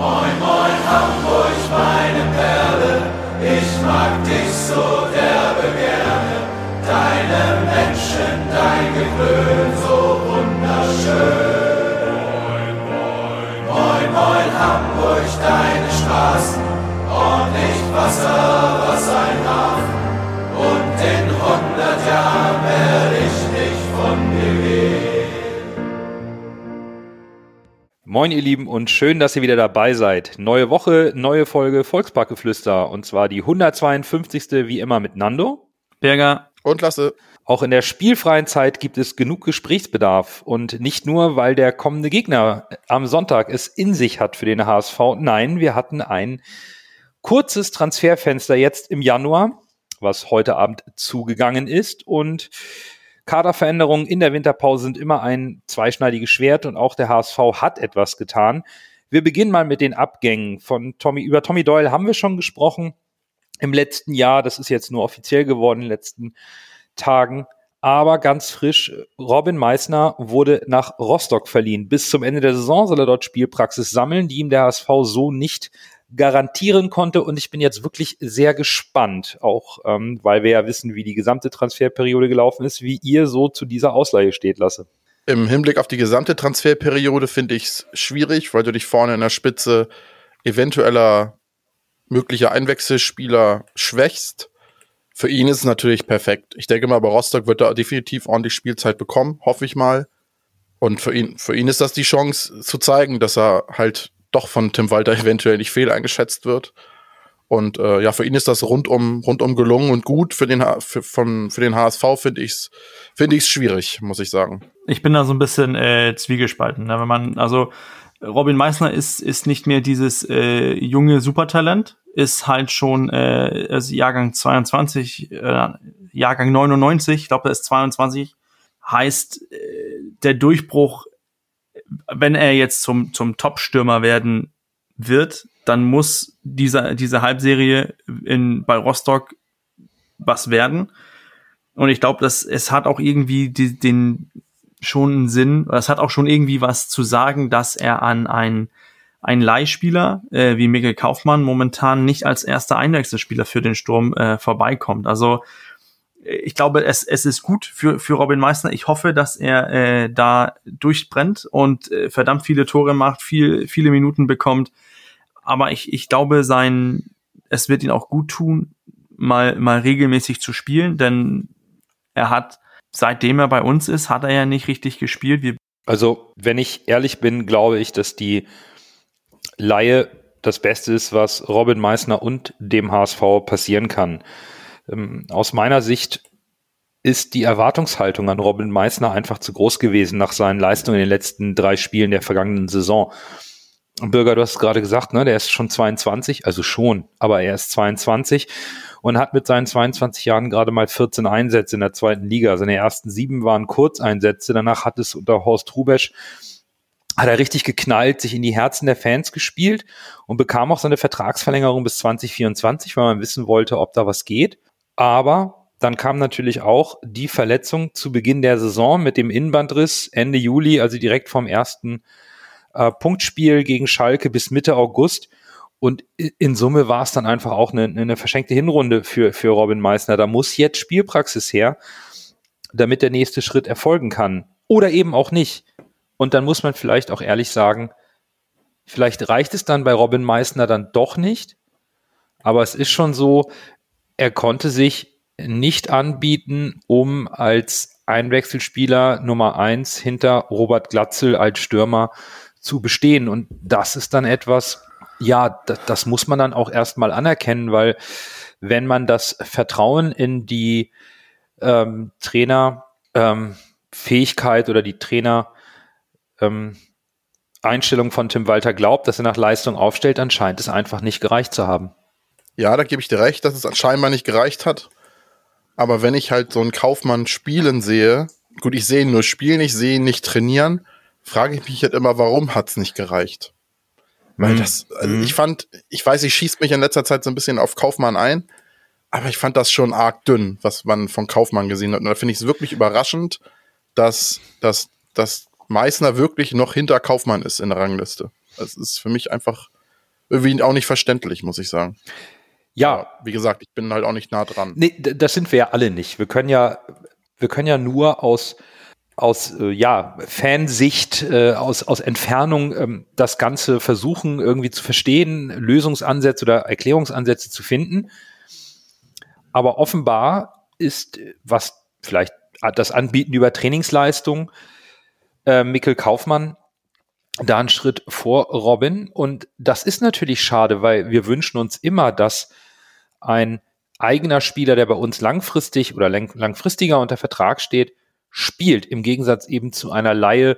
Moin, moin, Hamburg, meine Perle, ich mag dich so derbe gerne. Deine Menschen, dein Gewöhn, so wunderschön. Moin, moin, moin, moin, Hamburg, deine Straßen, ordentlich Wasser, was ein Moin ihr Lieben und schön, dass ihr wieder dabei seid. Neue Woche, neue Folge Volksparkgeflüster und zwar die 152. wie immer mit Nando. Berger. Und Lasse. Auch in der spielfreien Zeit gibt es genug Gesprächsbedarf und nicht nur, weil der kommende Gegner am Sonntag es in sich hat für den HSV. Nein, wir hatten ein kurzes Transferfenster jetzt im Januar, was heute Abend zugegangen ist und Kaderveränderungen in der Winterpause sind immer ein zweischneidiges Schwert und auch der HSV hat etwas getan. Wir beginnen mal mit den Abgängen von Tommy. Über Tommy Doyle haben wir schon gesprochen im letzten Jahr. Das ist jetzt nur offiziell geworden in den letzten Tagen. Aber ganz frisch, Robin Meissner wurde nach Rostock verliehen. Bis zum Ende der Saison soll er dort Spielpraxis sammeln, die ihm der HSV so nicht garantieren konnte. Und ich bin jetzt wirklich sehr gespannt, auch ähm, weil wir ja wissen, wie die gesamte Transferperiode gelaufen ist, wie ihr so zu dieser Ausleihe steht, Lasse. Im Hinblick auf die gesamte Transferperiode finde ich es schwierig, weil du dich vorne in der Spitze eventueller möglicher Einwechselspieler schwächst. Für ihn ist es natürlich perfekt. Ich denke mal, bei Rostock wird er definitiv ordentlich Spielzeit bekommen, hoffe ich mal. Und für ihn, für ihn ist das die Chance zu zeigen, dass er halt doch von Tim Walter eventuell nicht fehl eingeschätzt wird. Und äh, ja, für ihn ist das rundum, rundum gelungen und gut. Für den, für, von, für den HSV finde ich es finde ich's schwierig, muss ich sagen. Ich bin da so ein bisschen äh, zwiegespalten. Ne? Wenn man, also Robin Meissner ist, ist nicht mehr dieses äh, junge Supertalent, ist halt schon äh, also Jahrgang 22, äh, Jahrgang 99, ich glaube, er ist 22. Heißt, äh, der Durchbruch wenn er jetzt zum, zum Top-Stürmer werden wird, dann muss dieser, diese Halbserie in, bei Rostock was werden. Und ich glaube, dass es hat auch irgendwie die, den schon einen Sinn, es hat auch schon irgendwie was zu sagen, dass er an ein ein Leihspieler äh, wie Mikkel Kaufmann momentan nicht als erster Einwechselspieler für den Sturm äh, vorbeikommt. Also ich glaube, es, es ist gut für, für Robin Meissner. Ich hoffe, dass er äh, da durchbrennt und äh, verdammt viele Tore macht, viel, viele Minuten bekommt. Aber ich, ich glaube, sein, es wird ihn auch gut tun, mal, mal regelmäßig zu spielen, denn er hat, seitdem er bei uns ist, hat er ja nicht richtig gespielt. Wir also, wenn ich ehrlich bin, glaube ich, dass die Laie das Beste ist, was Robin Meissner und dem HSV passieren kann. Ähm, aus meiner Sicht ist die Erwartungshaltung an Robin Meissner einfach zu groß gewesen nach seinen Leistungen in den letzten drei Spielen der vergangenen Saison. Bürger, du hast es gerade gesagt, ne, der ist schon 22, also schon, aber er ist 22 und hat mit seinen 22 Jahren gerade mal 14 Einsätze in der zweiten Liga. Seine ersten sieben waren Kurzeinsätze, danach hat es unter Horst Rubesch hat er richtig geknallt, sich in die Herzen der Fans gespielt und bekam auch seine Vertragsverlängerung bis 2024, weil man wissen wollte, ob da was geht. Aber dann kam natürlich auch die Verletzung zu Beginn der Saison mit dem Innenbandriss Ende Juli, also direkt vom ersten äh, Punktspiel gegen Schalke bis Mitte August. Und in Summe war es dann einfach auch eine, eine verschenkte Hinrunde für, für Robin Meissner. Da muss jetzt Spielpraxis her, damit der nächste Schritt erfolgen kann. Oder eben auch nicht. Und dann muss man vielleicht auch ehrlich sagen, vielleicht reicht es dann bei Robin Meissner dann doch nicht. Aber es ist schon so, er konnte sich nicht anbieten, um als Einwechselspieler Nummer eins hinter Robert Glatzel als Stürmer zu bestehen. Und das ist dann etwas, ja, das, das muss man dann auch erstmal anerkennen, weil wenn man das Vertrauen in die ähm, Trainerfähigkeit ähm, oder die Trainer ähm, Einstellung von Tim Walter glaubt, dass er nach Leistung aufstellt, dann scheint es einfach nicht gereicht zu haben. Ja, da gebe ich dir recht, dass es scheinbar nicht gereicht hat. Aber wenn ich halt so einen Kaufmann spielen sehe, gut, ich sehe ihn nur spielen, ich sehe ihn nicht trainieren, frage ich mich halt immer, warum hat es nicht gereicht? Weil mhm. das, also mhm. ich fand, ich weiß, ich schieße mich in letzter Zeit so ein bisschen auf Kaufmann ein, aber ich fand das schon arg dünn, was man von Kaufmann gesehen hat. Und da finde ich es wirklich überraschend, dass, dass, dass Meißner wirklich noch hinter Kaufmann ist in der Rangliste. Das ist für mich einfach irgendwie auch nicht verständlich, muss ich sagen. Ja. Wie gesagt, ich bin halt auch nicht nah dran. Nee, das sind wir ja alle nicht. Wir können ja, wir können ja nur aus, aus äh, ja, Fansicht, äh, aus, aus Entfernung ähm, das Ganze versuchen irgendwie zu verstehen, Lösungsansätze oder Erklärungsansätze zu finden. Aber offenbar ist, was vielleicht das Anbieten über Trainingsleistung, äh, Mikkel Kaufmann da einen Schritt vor Robin. Und das ist natürlich schade, weil wir wünschen uns immer, dass ein eigener Spieler, der bei uns langfristig oder lang, langfristiger unter Vertrag steht, spielt. Im Gegensatz eben zu einer Laie,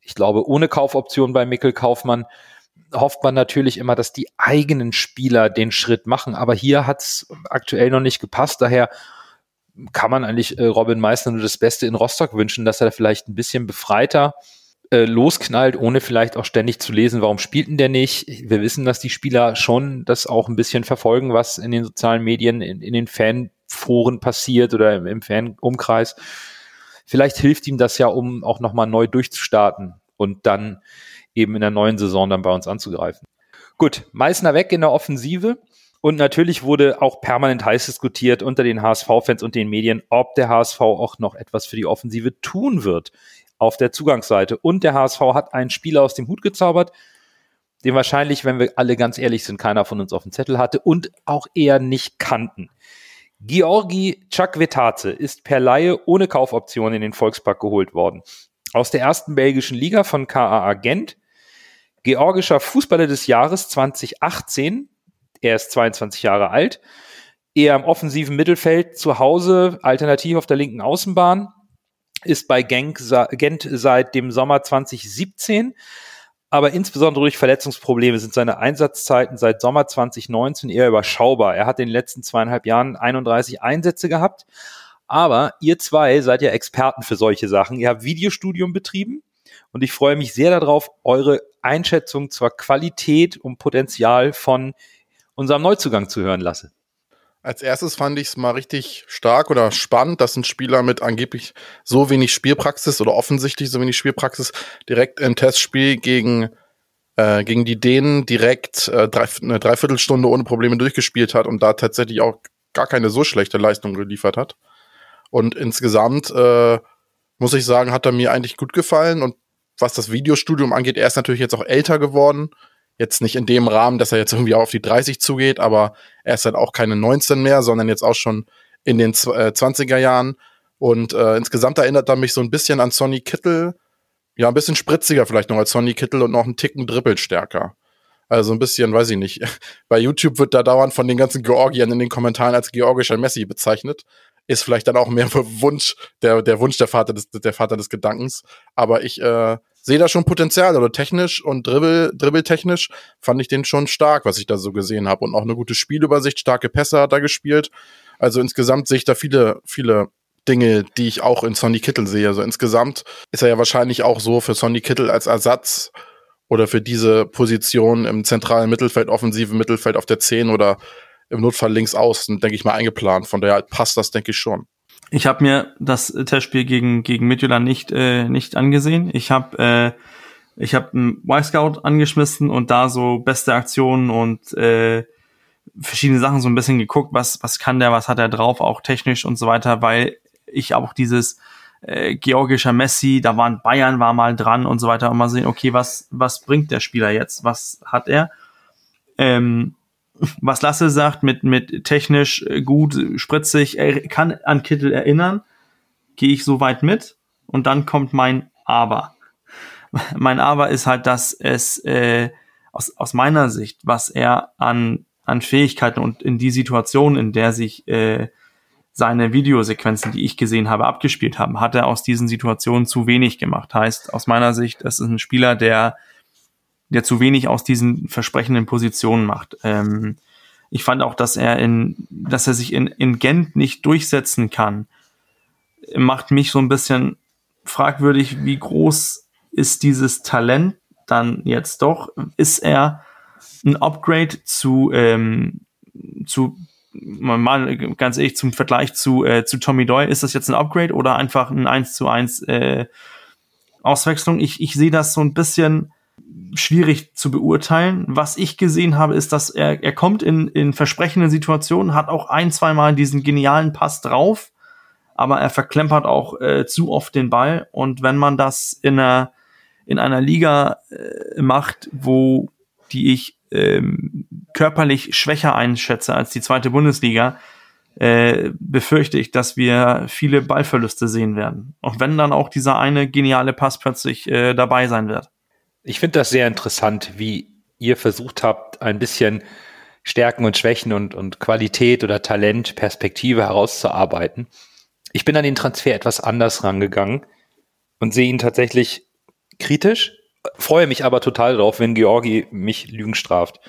ich glaube, ohne Kaufoption bei Mikkel Kaufmann, hofft man natürlich immer, dass die eigenen Spieler den Schritt machen. Aber hier hat es aktuell noch nicht gepasst. Daher kann man eigentlich äh, Robin Meissner nur das Beste in Rostock wünschen, dass er vielleicht ein bisschen befreiter äh, losknallt, ohne vielleicht auch ständig zu lesen, warum spielt denn der nicht. Wir wissen, dass die Spieler schon das auch ein bisschen verfolgen, was in den sozialen Medien, in, in den Fanforen passiert oder im, im Fanumkreis. Vielleicht hilft ihm das ja, um auch nochmal neu durchzustarten und dann eben in der neuen Saison dann bei uns anzugreifen. Gut, Meißner weg in der Offensive. Und natürlich wurde auch permanent heiß diskutiert unter den HSV-Fans und den Medien, ob der HSV auch noch etwas für die Offensive tun wird auf der Zugangsseite. Und der HSV hat einen Spieler aus dem Hut gezaubert, den wahrscheinlich, wenn wir alle ganz ehrlich sind, keiner von uns auf dem Zettel hatte und auch eher nicht kannten. Georgi Chakvetadze ist per Laie ohne Kaufoption in den Volkspark geholt worden. Aus der ersten belgischen Liga von KAA Gent. Georgischer Fußballer des Jahres 2018. Er ist 22 Jahre alt. Eher im offensiven Mittelfeld zu Hause, alternativ auf der linken Außenbahn ist bei Genk, Gent seit dem Sommer 2017. Aber insbesondere durch Verletzungsprobleme sind seine Einsatzzeiten seit Sommer 2019 eher überschaubar. Er hat in den letzten zweieinhalb Jahren 31 Einsätze gehabt. Aber ihr zwei seid ja Experten für solche Sachen. Ihr habt Videostudium betrieben und ich freue mich sehr darauf, eure Einschätzung zur Qualität und Potenzial von unserem Neuzugang zu hören lasse. Als erstes fand ich es mal richtig stark oder spannend, dass ein Spieler mit angeblich so wenig Spielpraxis oder offensichtlich so wenig Spielpraxis direkt im Testspiel gegen, äh, gegen die Dänen direkt äh, drei, eine Dreiviertelstunde ohne Probleme durchgespielt hat und da tatsächlich auch gar keine so schlechte Leistung geliefert hat. Und insgesamt äh, muss ich sagen, hat er mir eigentlich gut gefallen. Und was das Videostudium angeht, er ist natürlich jetzt auch älter geworden. Jetzt nicht in dem Rahmen, dass er jetzt irgendwie auf die 30 zugeht, aber er ist halt auch keine 19 mehr, sondern jetzt auch schon in den äh, 20er Jahren. Und äh, insgesamt erinnert er mich so ein bisschen an Sonny Kittel. Ja, ein bisschen spritziger vielleicht noch als Sonny Kittel und noch einen Ticken dribbelstärker. Also ein bisschen, weiß ich nicht. Bei YouTube wird da dauernd von den ganzen Georgiern in den Kommentaren als georgischer Messi bezeichnet. Ist vielleicht dann auch mehr Wunsch, der, der Wunsch der Vater des, der Vater des Gedankens. Aber ich äh, sehe da schon Potenzial. Oder technisch und Dribbel, dribbeltechnisch fand ich den schon stark, was ich da so gesehen habe. Und auch eine gute Spielübersicht, starke Pässe hat er gespielt. Also insgesamt sehe ich da viele, viele Dinge, die ich auch in Sonny Kittel sehe. Also insgesamt ist er ja wahrscheinlich auch so für Sonny Kittel als Ersatz oder für diese Position im zentralen Mittelfeld, offensive Mittelfeld auf der 10 oder im Notfall links außen, denke ich mal, eingeplant. Von daher passt das, denke ich schon. Ich habe mir das Testspiel gegen gegen Midtjylland nicht äh, nicht angesehen. Ich habe äh, ich habe einen Y-Scout angeschmissen und da so beste Aktionen und äh, verschiedene Sachen so ein bisschen geguckt, was was kann der, was hat er drauf, auch technisch und so weiter, weil ich auch dieses äh, georgischer Messi, da waren Bayern war mal dran und so weiter und mal sehen, okay, was was bringt der Spieler jetzt, was hat er? Ähm, was Lasse sagt, mit, mit technisch äh, gut, spritzig, er kann an Kittel erinnern, gehe ich so weit mit. Und dann kommt mein Aber. Mein Aber ist halt, dass es äh, aus, aus meiner Sicht, was er an, an Fähigkeiten und in die Situation, in der sich äh, seine Videosequenzen, die ich gesehen habe, abgespielt haben, hat er aus diesen Situationen zu wenig gemacht. Heißt, aus meiner Sicht, es ist ein Spieler, der der zu wenig aus diesen versprechenden Positionen macht. Ähm, ich fand auch, dass er in, dass er sich in, in Gent nicht durchsetzen kann, macht mich so ein bisschen fragwürdig, wie groß ist dieses Talent dann jetzt doch? Ist er ein Upgrade zu, ähm, zu mal ganz ehrlich zum Vergleich zu, äh, zu Tommy Doyle, ist das jetzt ein Upgrade oder einfach ein 1 zu 1 äh, Auswechslung? Ich, ich sehe das so ein bisschen schwierig zu beurteilen. Was ich gesehen habe, ist, dass er, er kommt in, in versprechenden Situationen, hat auch ein, zwei Mal diesen genialen Pass drauf, aber er verklempert auch äh, zu oft den Ball. Und wenn man das in einer, in einer Liga äh, macht, wo die ich ähm, körperlich schwächer einschätze als die zweite Bundesliga, äh, befürchte ich, dass wir viele Ballverluste sehen werden. Auch wenn dann auch dieser eine geniale Pass plötzlich äh, dabei sein wird. Ich finde das sehr interessant, wie ihr versucht habt, ein bisschen Stärken und Schwächen und, und Qualität oder Talent, Perspektive herauszuarbeiten. Ich bin an den Transfer etwas anders rangegangen und sehe ihn tatsächlich kritisch, freue mich aber total drauf, wenn Georgi mich Lügen straft.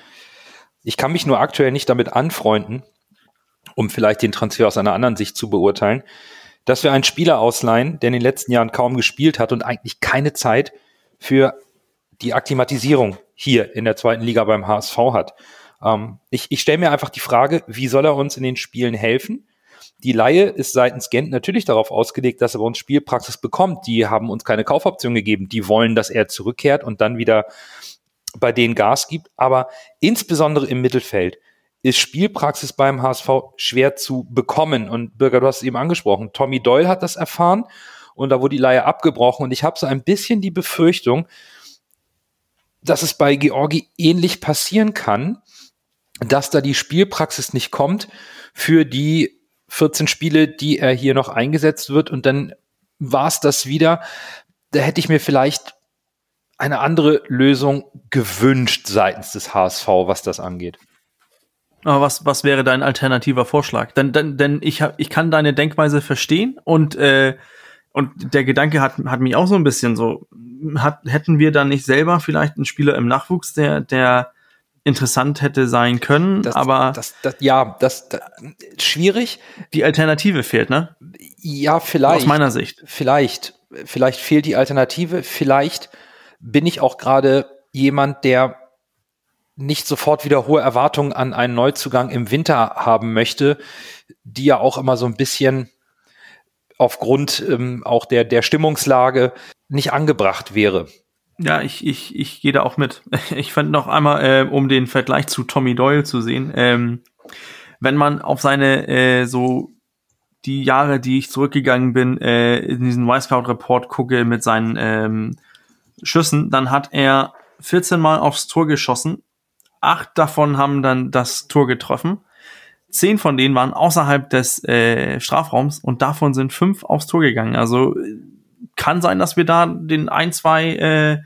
Ich kann mich nur aktuell nicht damit anfreunden, um vielleicht den Transfer aus einer anderen Sicht zu beurteilen, dass wir einen Spieler ausleihen, der in den letzten Jahren kaum gespielt hat und eigentlich keine Zeit für die Akklimatisierung hier in der zweiten Liga beim HSV hat. Ähm, ich ich stelle mir einfach die Frage, wie soll er uns in den Spielen helfen? Die Laie ist seitens Gent natürlich darauf ausgelegt, dass er bei uns Spielpraxis bekommt. Die haben uns keine Kaufoption gegeben. Die wollen, dass er zurückkehrt und dann wieder bei denen Gas gibt. Aber insbesondere im Mittelfeld ist Spielpraxis beim HSV schwer zu bekommen. Und Bürger, du hast es eben angesprochen. Tommy Doyle hat das erfahren und da wurde die Laie abgebrochen. Und ich habe so ein bisschen die Befürchtung, dass es bei Georgi ähnlich passieren kann, dass da die Spielpraxis nicht kommt für die 14 Spiele, die er hier noch eingesetzt wird. Und dann war es das wieder. Da hätte ich mir vielleicht eine andere Lösung gewünscht seitens des HSV, was das angeht. Aber was, was wäre dein alternativer Vorschlag? Denn, denn, denn ich, hab, ich kann deine Denkweise verstehen und, äh, und der Gedanke hat, hat mich auch so ein bisschen so, hat, hätten wir dann nicht selber vielleicht einen Spieler im Nachwuchs, der, der interessant hätte sein können, das, aber das, das, ja, das, das schwierig. Die Alternative fehlt, ne? Ja, vielleicht. Aus meiner Sicht. Vielleicht, vielleicht fehlt die Alternative. Vielleicht bin ich auch gerade jemand, der nicht sofort wieder hohe Erwartungen an einen Neuzugang im Winter haben möchte, die ja auch immer so ein bisschen aufgrund ähm, auch der, der Stimmungslage nicht angebracht wäre. Ja, ich, ich, ich gehe da auch mit. Ich fand noch einmal, äh, um den Vergleich zu Tommy Doyle zu sehen, ähm, wenn man auf seine äh, so die Jahre, die ich zurückgegangen bin, äh, in diesen Y-Scout-Report gucke mit seinen ähm, Schüssen, dann hat er 14 Mal aufs Tor geschossen. Acht davon haben dann das Tor getroffen. Zehn von denen waren außerhalb des äh, Strafraums und davon sind fünf aufs Tor gegangen. Also kann sein, dass wir da den ein, zwei äh,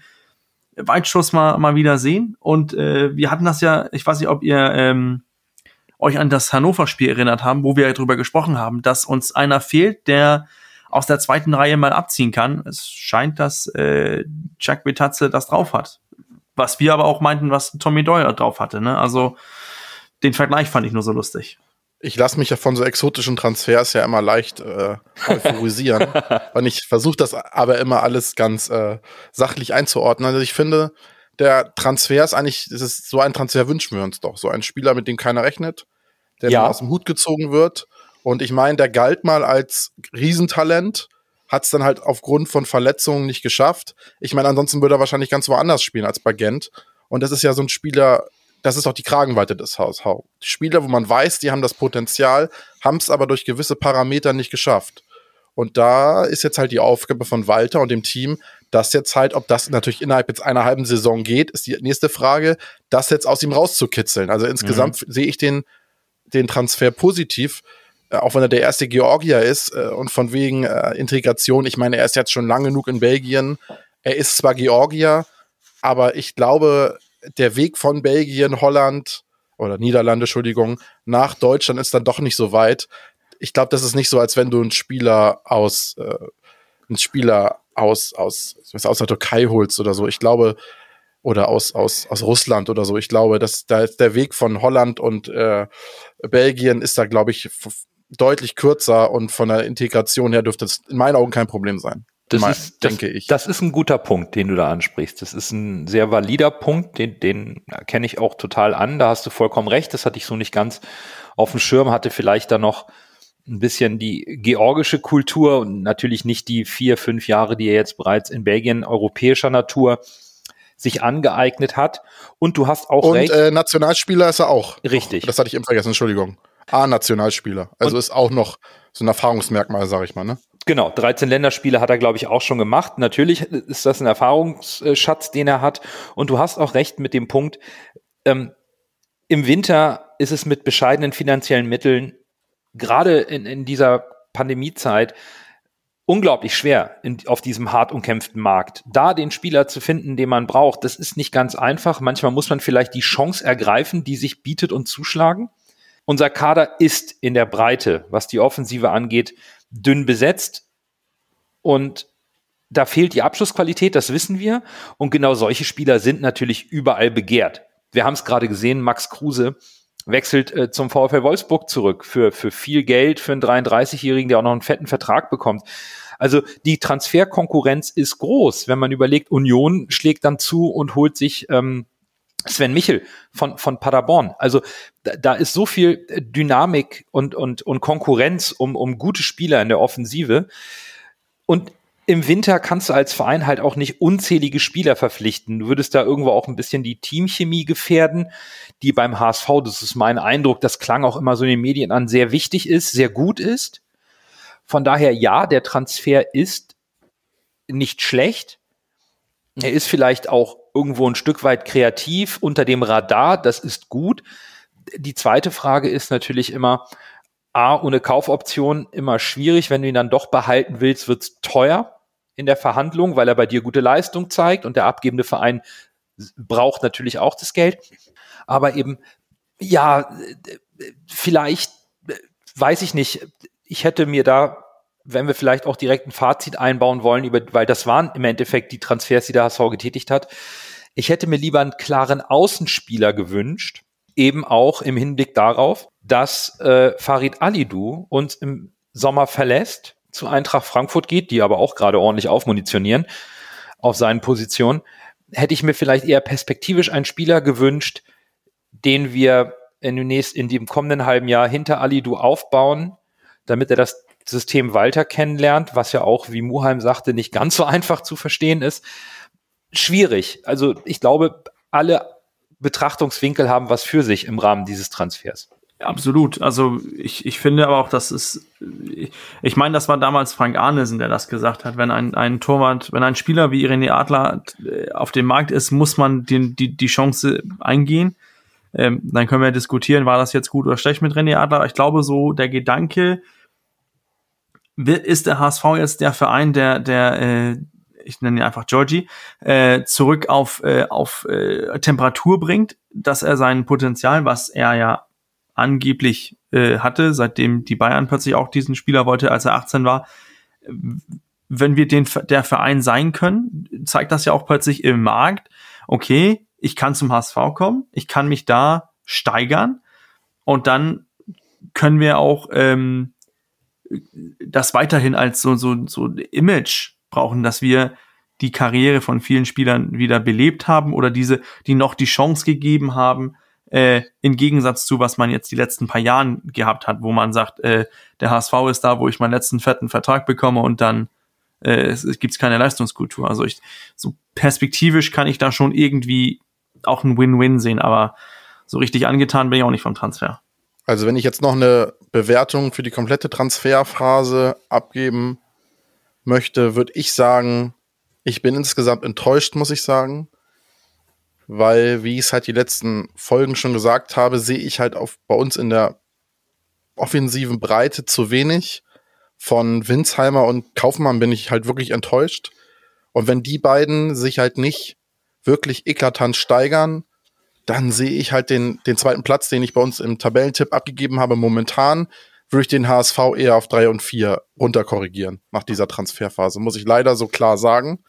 Weitschuss mal, mal wieder sehen. Und äh, wir hatten das ja, ich weiß nicht, ob ihr ähm, euch an das Hannover-Spiel erinnert haben, wo wir darüber gesprochen haben, dass uns einer fehlt, der aus der zweiten Reihe mal abziehen kann. Es scheint, dass äh, Jack Betatze das drauf hat. Was wir aber auch meinten, was Tommy Doyle drauf hatte. Ne? Also den Vergleich fand ich nur so lustig ich lasse mich ja von so exotischen Transfers ja immer leicht äh, euphorisieren. und ich versuche das aber immer alles ganz äh, sachlich einzuordnen. Also ich finde, der Transfer ist eigentlich, das ist so ein Transfer wünschen wir uns doch. So ein Spieler, mit dem keiner rechnet, der ja. aus dem Hut gezogen wird. Und ich meine, der galt mal als Riesentalent, hat es dann halt aufgrund von Verletzungen nicht geschafft. Ich meine, ansonsten würde er wahrscheinlich ganz woanders spielen als bei Gent. Und das ist ja so ein Spieler, das ist auch die Kragenweite des HSV. Spieler, wo man weiß, die haben das Potenzial, haben es aber durch gewisse Parameter nicht geschafft. Und da ist jetzt halt die Aufgabe von Walter und dem Team, das jetzt halt, ob das natürlich innerhalb jetzt einer halben Saison geht, ist die nächste Frage, das jetzt aus ihm rauszukitzeln. Also insgesamt mhm. sehe ich den, den Transfer positiv, äh, auch wenn er der erste Georgier ist äh, und von wegen äh, Integration. Ich meine, er ist jetzt schon lang genug in Belgien. Er ist zwar Georgier, aber ich glaube, der Weg von Belgien, Holland oder Niederlande, Entschuldigung, nach Deutschland ist dann doch nicht so weit. Ich glaube, das ist nicht so, als wenn du einen Spieler aus, äh, einen Spieler aus, aus, aus der Türkei holst oder so. Ich glaube, oder aus, aus, aus Russland oder so. Ich glaube, dass da ist der Weg von Holland und äh, Belgien ist da, glaube ich, deutlich kürzer und von der Integration her dürfte es in meinen Augen kein Problem sein. Das Mal, ist, das, denke ich. Das ist ein guter Punkt, den du da ansprichst. Das ist ein sehr valider Punkt, den, den kenne ich auch total an. Da hast du vollkommen recht. Das hatte ich so nicht ganz auf dem Schirm, hatte vielleicht da noch ein bisschen die georgische Kultur und natürlich nicht die vier, fünf Jahre, die er jetzt bereits in Belgien europäischer Natur sich angeeignet hat. Und du hast auch Und recht. äh, Nationalspieler ist er auch. Richtig. Das hatte ich eben vergessen, Entschuldigung. A-Nationalspieler. Also ist auch noch so ein Erfahrungsmerkmal, sag ich mal, ne? Genau, 13 Länderspiele hat er, glaube ich, auch schon gemacht. Natürlich ist das ein Erfahrungsschatz, den er hat. Und du hast auch recht mit dem Punkt, ähm, im Winter ist es mit bescheidenen finanziellen Mitteln, gerade in, in dieser Pandemiezeit, unglaublich schwer in, auf diesem hart umkämpften Markt. Da den Spieler zu finden, den man braucht, das ist nicht ganz einfach. Manchmal muss man vielleicht die Chance ergreifen, die sich bietet und zuschlagen. Unser Kader ist in der Breite, was die Offensive angeht, dünn besetzt. Und da fehlt die Abschlussqualität, das wissen wir. Und genau solche Spieler sind natürlich überall begehrt. Wir haben es gerade gesehen, Max Kruse wechselt äh, zum VfL Wolfsburg zurück für, für viel Geld, für einen 33-Jährigen, der auch noch einen fetten Vertrag bekommt. Also die Transferkonkurrenz ist groß, wenn man überlegt, Union schlägt dann zu und holt sich ähm, Sven Michel von, von Paderborn. Also da, da ist so viel Dynamik und, und, und Konkurrenz um, um gute Spieler in der Offensive. Und im Winter kannst du als Verein halt auch nicht unzählige Spieler verpflichten. Du würdest da irgendwo auch ein bisschen die Teamchemie gefährden, die beim HSV, das ist mein Eindruck, das klang auch immer so in den Medien an, sehr wichtig ist, sehr gut ist. Von daher ja, der Transfer ist nicht schlecht. Er ist vielleicht auch irgendwo ein Stück weit kreativ unter dem Radar, das ist gut. Die zweite Frage ist natürlich immer, A, ohne Kaufoption immer schwierig. Wenn du ihn dann doch behalten willst, wird's teuer in der Verhandlung, weil er bei dir gute Leistung zeigt und der abgebende Verein braucht natürlich auch das Geld. Aber eben, ja, vielleicht, weiß ich nicht, ich hätte mir da, wenn wir vielleicht auch direkt ein Fazit einbauen wollen, über, weil das waren im Endeffekt die Transfers, die der HSV getätigt hat. Ich hätte mir lieber einen klaren Außenspieler gewünscht, eben auch im Hinblick darauf, dass äh, Farid Alidou uns im Sommer verlässt zu Eintracht Frankfurt geht, die aber auch gerade ordentlich aufmunitionieren auf seinen Positionen, hätte ich mir vielleicht eher perspektivisch einen Spieler gewünscht, den wir in dem, nächsten, in dem kommenden halben Jahr hinter Alidu aufbauen, damit er das System Walter kennenlernt, was ja auch, wie Muheim sagte, nicht ganz so einfach zu verstehen ist. Schwierig. Also ich glaube, alle Betrachtungswinkel haben was für sich im Rahmen dieses Transfers. Absolut. Also ich, ich finde aber auch, dass es, ich, ich meine, das war damals Frank Arnesen, der das gesagt hat. Wenn ein, ein Torwart, wenn ein Spieler wie Irene Adler äh, auf dem Markt ist, muss man die, die, die Chance eingehen. Ähm, dann können wir diskutieren, war das jetzt gut oder schlecht mit René Adler. Ich glaube so, der Gedanke, ist der HSV jetzt der Verein, der, der, äh, ich nenne ihn einfach Georgie, äh, zurück auf, äh, auf äh, Temperatur bringt, dass er sein Potenzial, was er ja angeblich äh, hatte, seitdem die Bayern plötzlich auch diesen Spieler wollte, als er 18 war. Wenn wir den, der Verein sein können, zeigt das ja auch plötzlich im Markt, okay, ich kann zum HSV kommen, ich kann mich da steigern und dann können wir auch ähm, das weiterhin als so, so, so Image brauchen, dass wir die Karriere von vielen Spielern wieder belebt haben oder diese, die noch die Chance gegeben haben, äh, im Gegensatz zu, was man jetzt die letzten paar Jahren gehabt hat, wo man sagt, äh, der HSV ist da, wo ich meinen letzten fetten Vertrag bekomme und dann äh, es, es gibt keine Leistungskultur. Also ich, so perspektivisch kann ich da schon irgendwie auch ein Win-Win sehen, aber so richtig angetan bin ich auch nicht vom Transfer. Also wenn ich jetzt noch eine Bewertung für die komplette Transferphase abgeben möchte, würde ich sagen, ich bin insgesamt enttäuscht, muss ich sagen weil, wie ich es halt die letzten Folgen schon gesagt habe, sehe ich halt auf, bei uns in der offensiven Breite zu wenig. Von Winsheimer und Kaufmann bin ich halt wirklich enttäuscht. Und wenn die beiden sich halt nicht wirklich eklatant steigern, dann sehe ich halt den, den zweiten Platz, den ich bei uns im Tabellentipp abgegeben habe, momentan, würde ich den HSV eher auf drei und vier runterkorrigieren nach dieser Transferphase. Muss ich leider so klar sagen.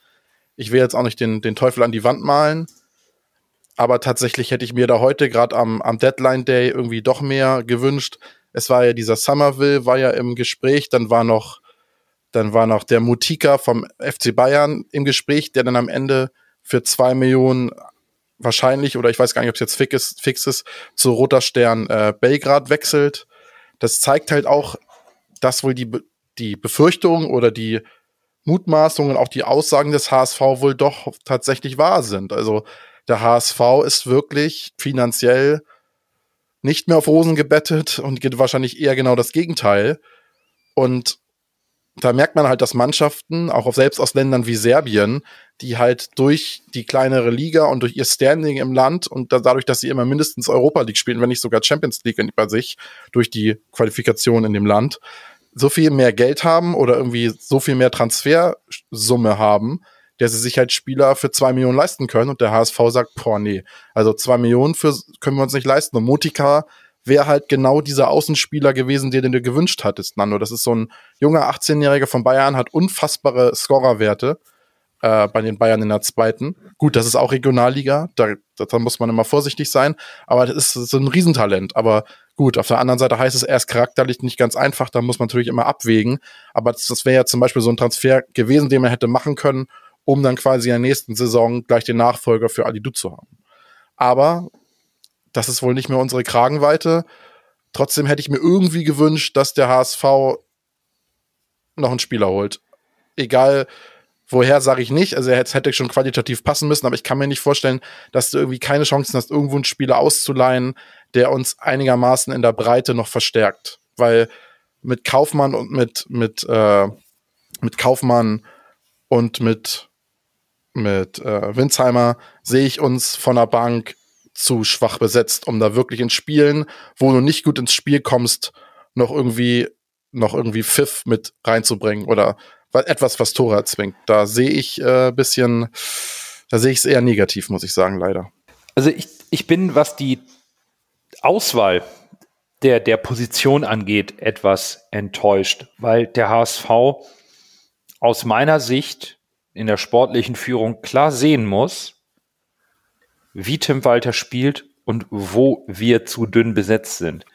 Ich will jetzt auch nicht den, den Teufel an die Wand malen. Aber tatsächlich hätte ich mir da heute gerade am, am Deadline Day irgendwie doch mehr gewünscht. Es war ja dieser Somerville, war ja im Gespräch, dann war noch, dann war noch der Mutika vom FC Bayern im Gespräch, der dann am Ende für zwei Millionen wahrscheinlich, oder ich weiß gar nicht, ob es jetzt fix ist, fix ist zu Roter Stern äh, Belgrad wechselt. Das zeigt halt auch, dass wohl die, die Befürchtung oder die Mutmaßungen, auch die Aussagen des HSV wohl doch tatsächlich wahr sind. Also der HSV ist wirklich finanziell nicht mehr auf Rosen gebettet und geht wahrscheinlich eher genau das Gegenteil. Und da merkt man halt, dass Mannschaften, auch selbst aus Ländern wie Serbien, die halt durch die kleinere Liga und durch ihr Standing im Land und dadurch, dass sie immer mindestens Europa League spielen, wenn nicht sogar Champions League bei sich, durch die Qualifikation in dem Land, so viel mehr Geld haben oder irgendwie so viel mehr Transfersumme haben, der sie sich halt Spieler für zwei Millionen leisten können und der HSV sagt, boah, nee, also zwei Millionen für, können wir uns nicht leisten. Und Motika wäre halt genau dieser Außenspieler gewesen, den du gewünscht hattest, Nando. Das ist so ein junger 18-Jähriger von Bayern, hat unfassbare Scorerwerte äh, bei den Bayern in der zweiten. Gut, das ist auch Regionalliga, da, da muss man immer vorsichtig sein, aber das ist so ein Riesentalent. Aber gut, auf der anderen Seite heißt es, er ist charakterlich nicht ganz einfach, da muss man natürlich immer abwägen. Aber das, das wäre ja zum Beispiel so ein Transfer gewesen, den man hätte machen können, um dann quasi in der nächsten Saison gleich den Nachfolger für Ali Du zu haben. Aber das ist wohl nicht mehr unsere Kragenweite. Trotzdem hätte ich mir irgendwie gewünscht, dass der HSV noch einen Spieler holt. Egal, woher sage ich nicht. Also er hätte schon qualitativ passen müssen, aber ich kann mir nicht vorstellen, dass du irgendwie keine Chancen hast, irgendwo einen Spieler auszuleihen, der uns einigermaßen in der Breite noch verstärkt. Weil mit Kaufmann und mit, mit, äh, mit Kaufmann und mit, mit äh, Winsheimer sehe ich uns von der Bank zu schwach besetzt, um da wirklich in Spielen, wo du nicht gut ins Spiel kommst, noch irgendwie noch irgendwie Pfiff mit reinzubringen oder etwas, was Tore erzwingt. Da sehe ich äh, bisschen, da sehe ich es eher negativ, muss ich sagen, leider. Also ich, ich bin, was die Auswahl der, der Position angeht, etwas enttäuscht, weil der HSV aus meiner Sicht in der sportlichen Führung klar sehen muss, wie Tim Walter spielt und wo wir zu dünn besetzt sind.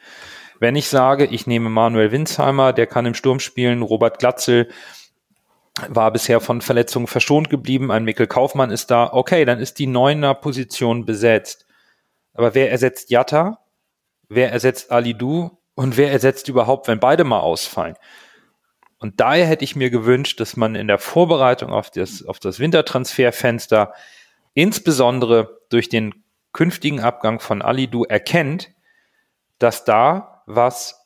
Wenn ich sage, ich nehme Manuel Winsheimer, der kann im Sturm spielen, Robert Glatzel war bisher von Verletzungen verschont geblieben, ein Mikkel Kaufmann ist da, okay, dann ist die neuner Position besetzt. Aber wer ersetzt Jatta? Wer ersetzt Ali Du? Und wer ersetzt überhaupt, wenn beide mal ausfallen? Und daher hätte ich mir gewünscht, dass man in der Vorbereitung auf das, auf das Wintertransferfenster insbesondere durch den künftigen Abgang von Alidu erkennt, dass da was,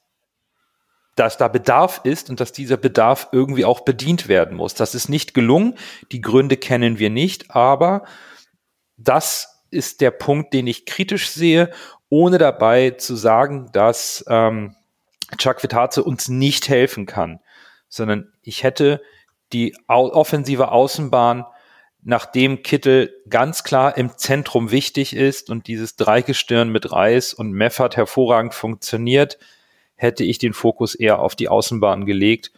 dass da Bedarf ist und dass dieser Bedarf irgendwie auch bedient werden muss. Das ist nicht gelungen. Die Gründe kennen wir nicht, aber das ist der Punkt, den ich kritisch sehe, ohne dabei zu sagen, dass ähm, Chuck Vitaze uns nicht helfen kann, sondern ich hätte die offensive Außenbahn nachdem Kittel ganz klar im Zentrum wichtig ist und dieses Dreigestirn mit Reis und Meffert hervorragend funktioniert, hätte ich den Fokus eher auf die Außenbahn gelegt.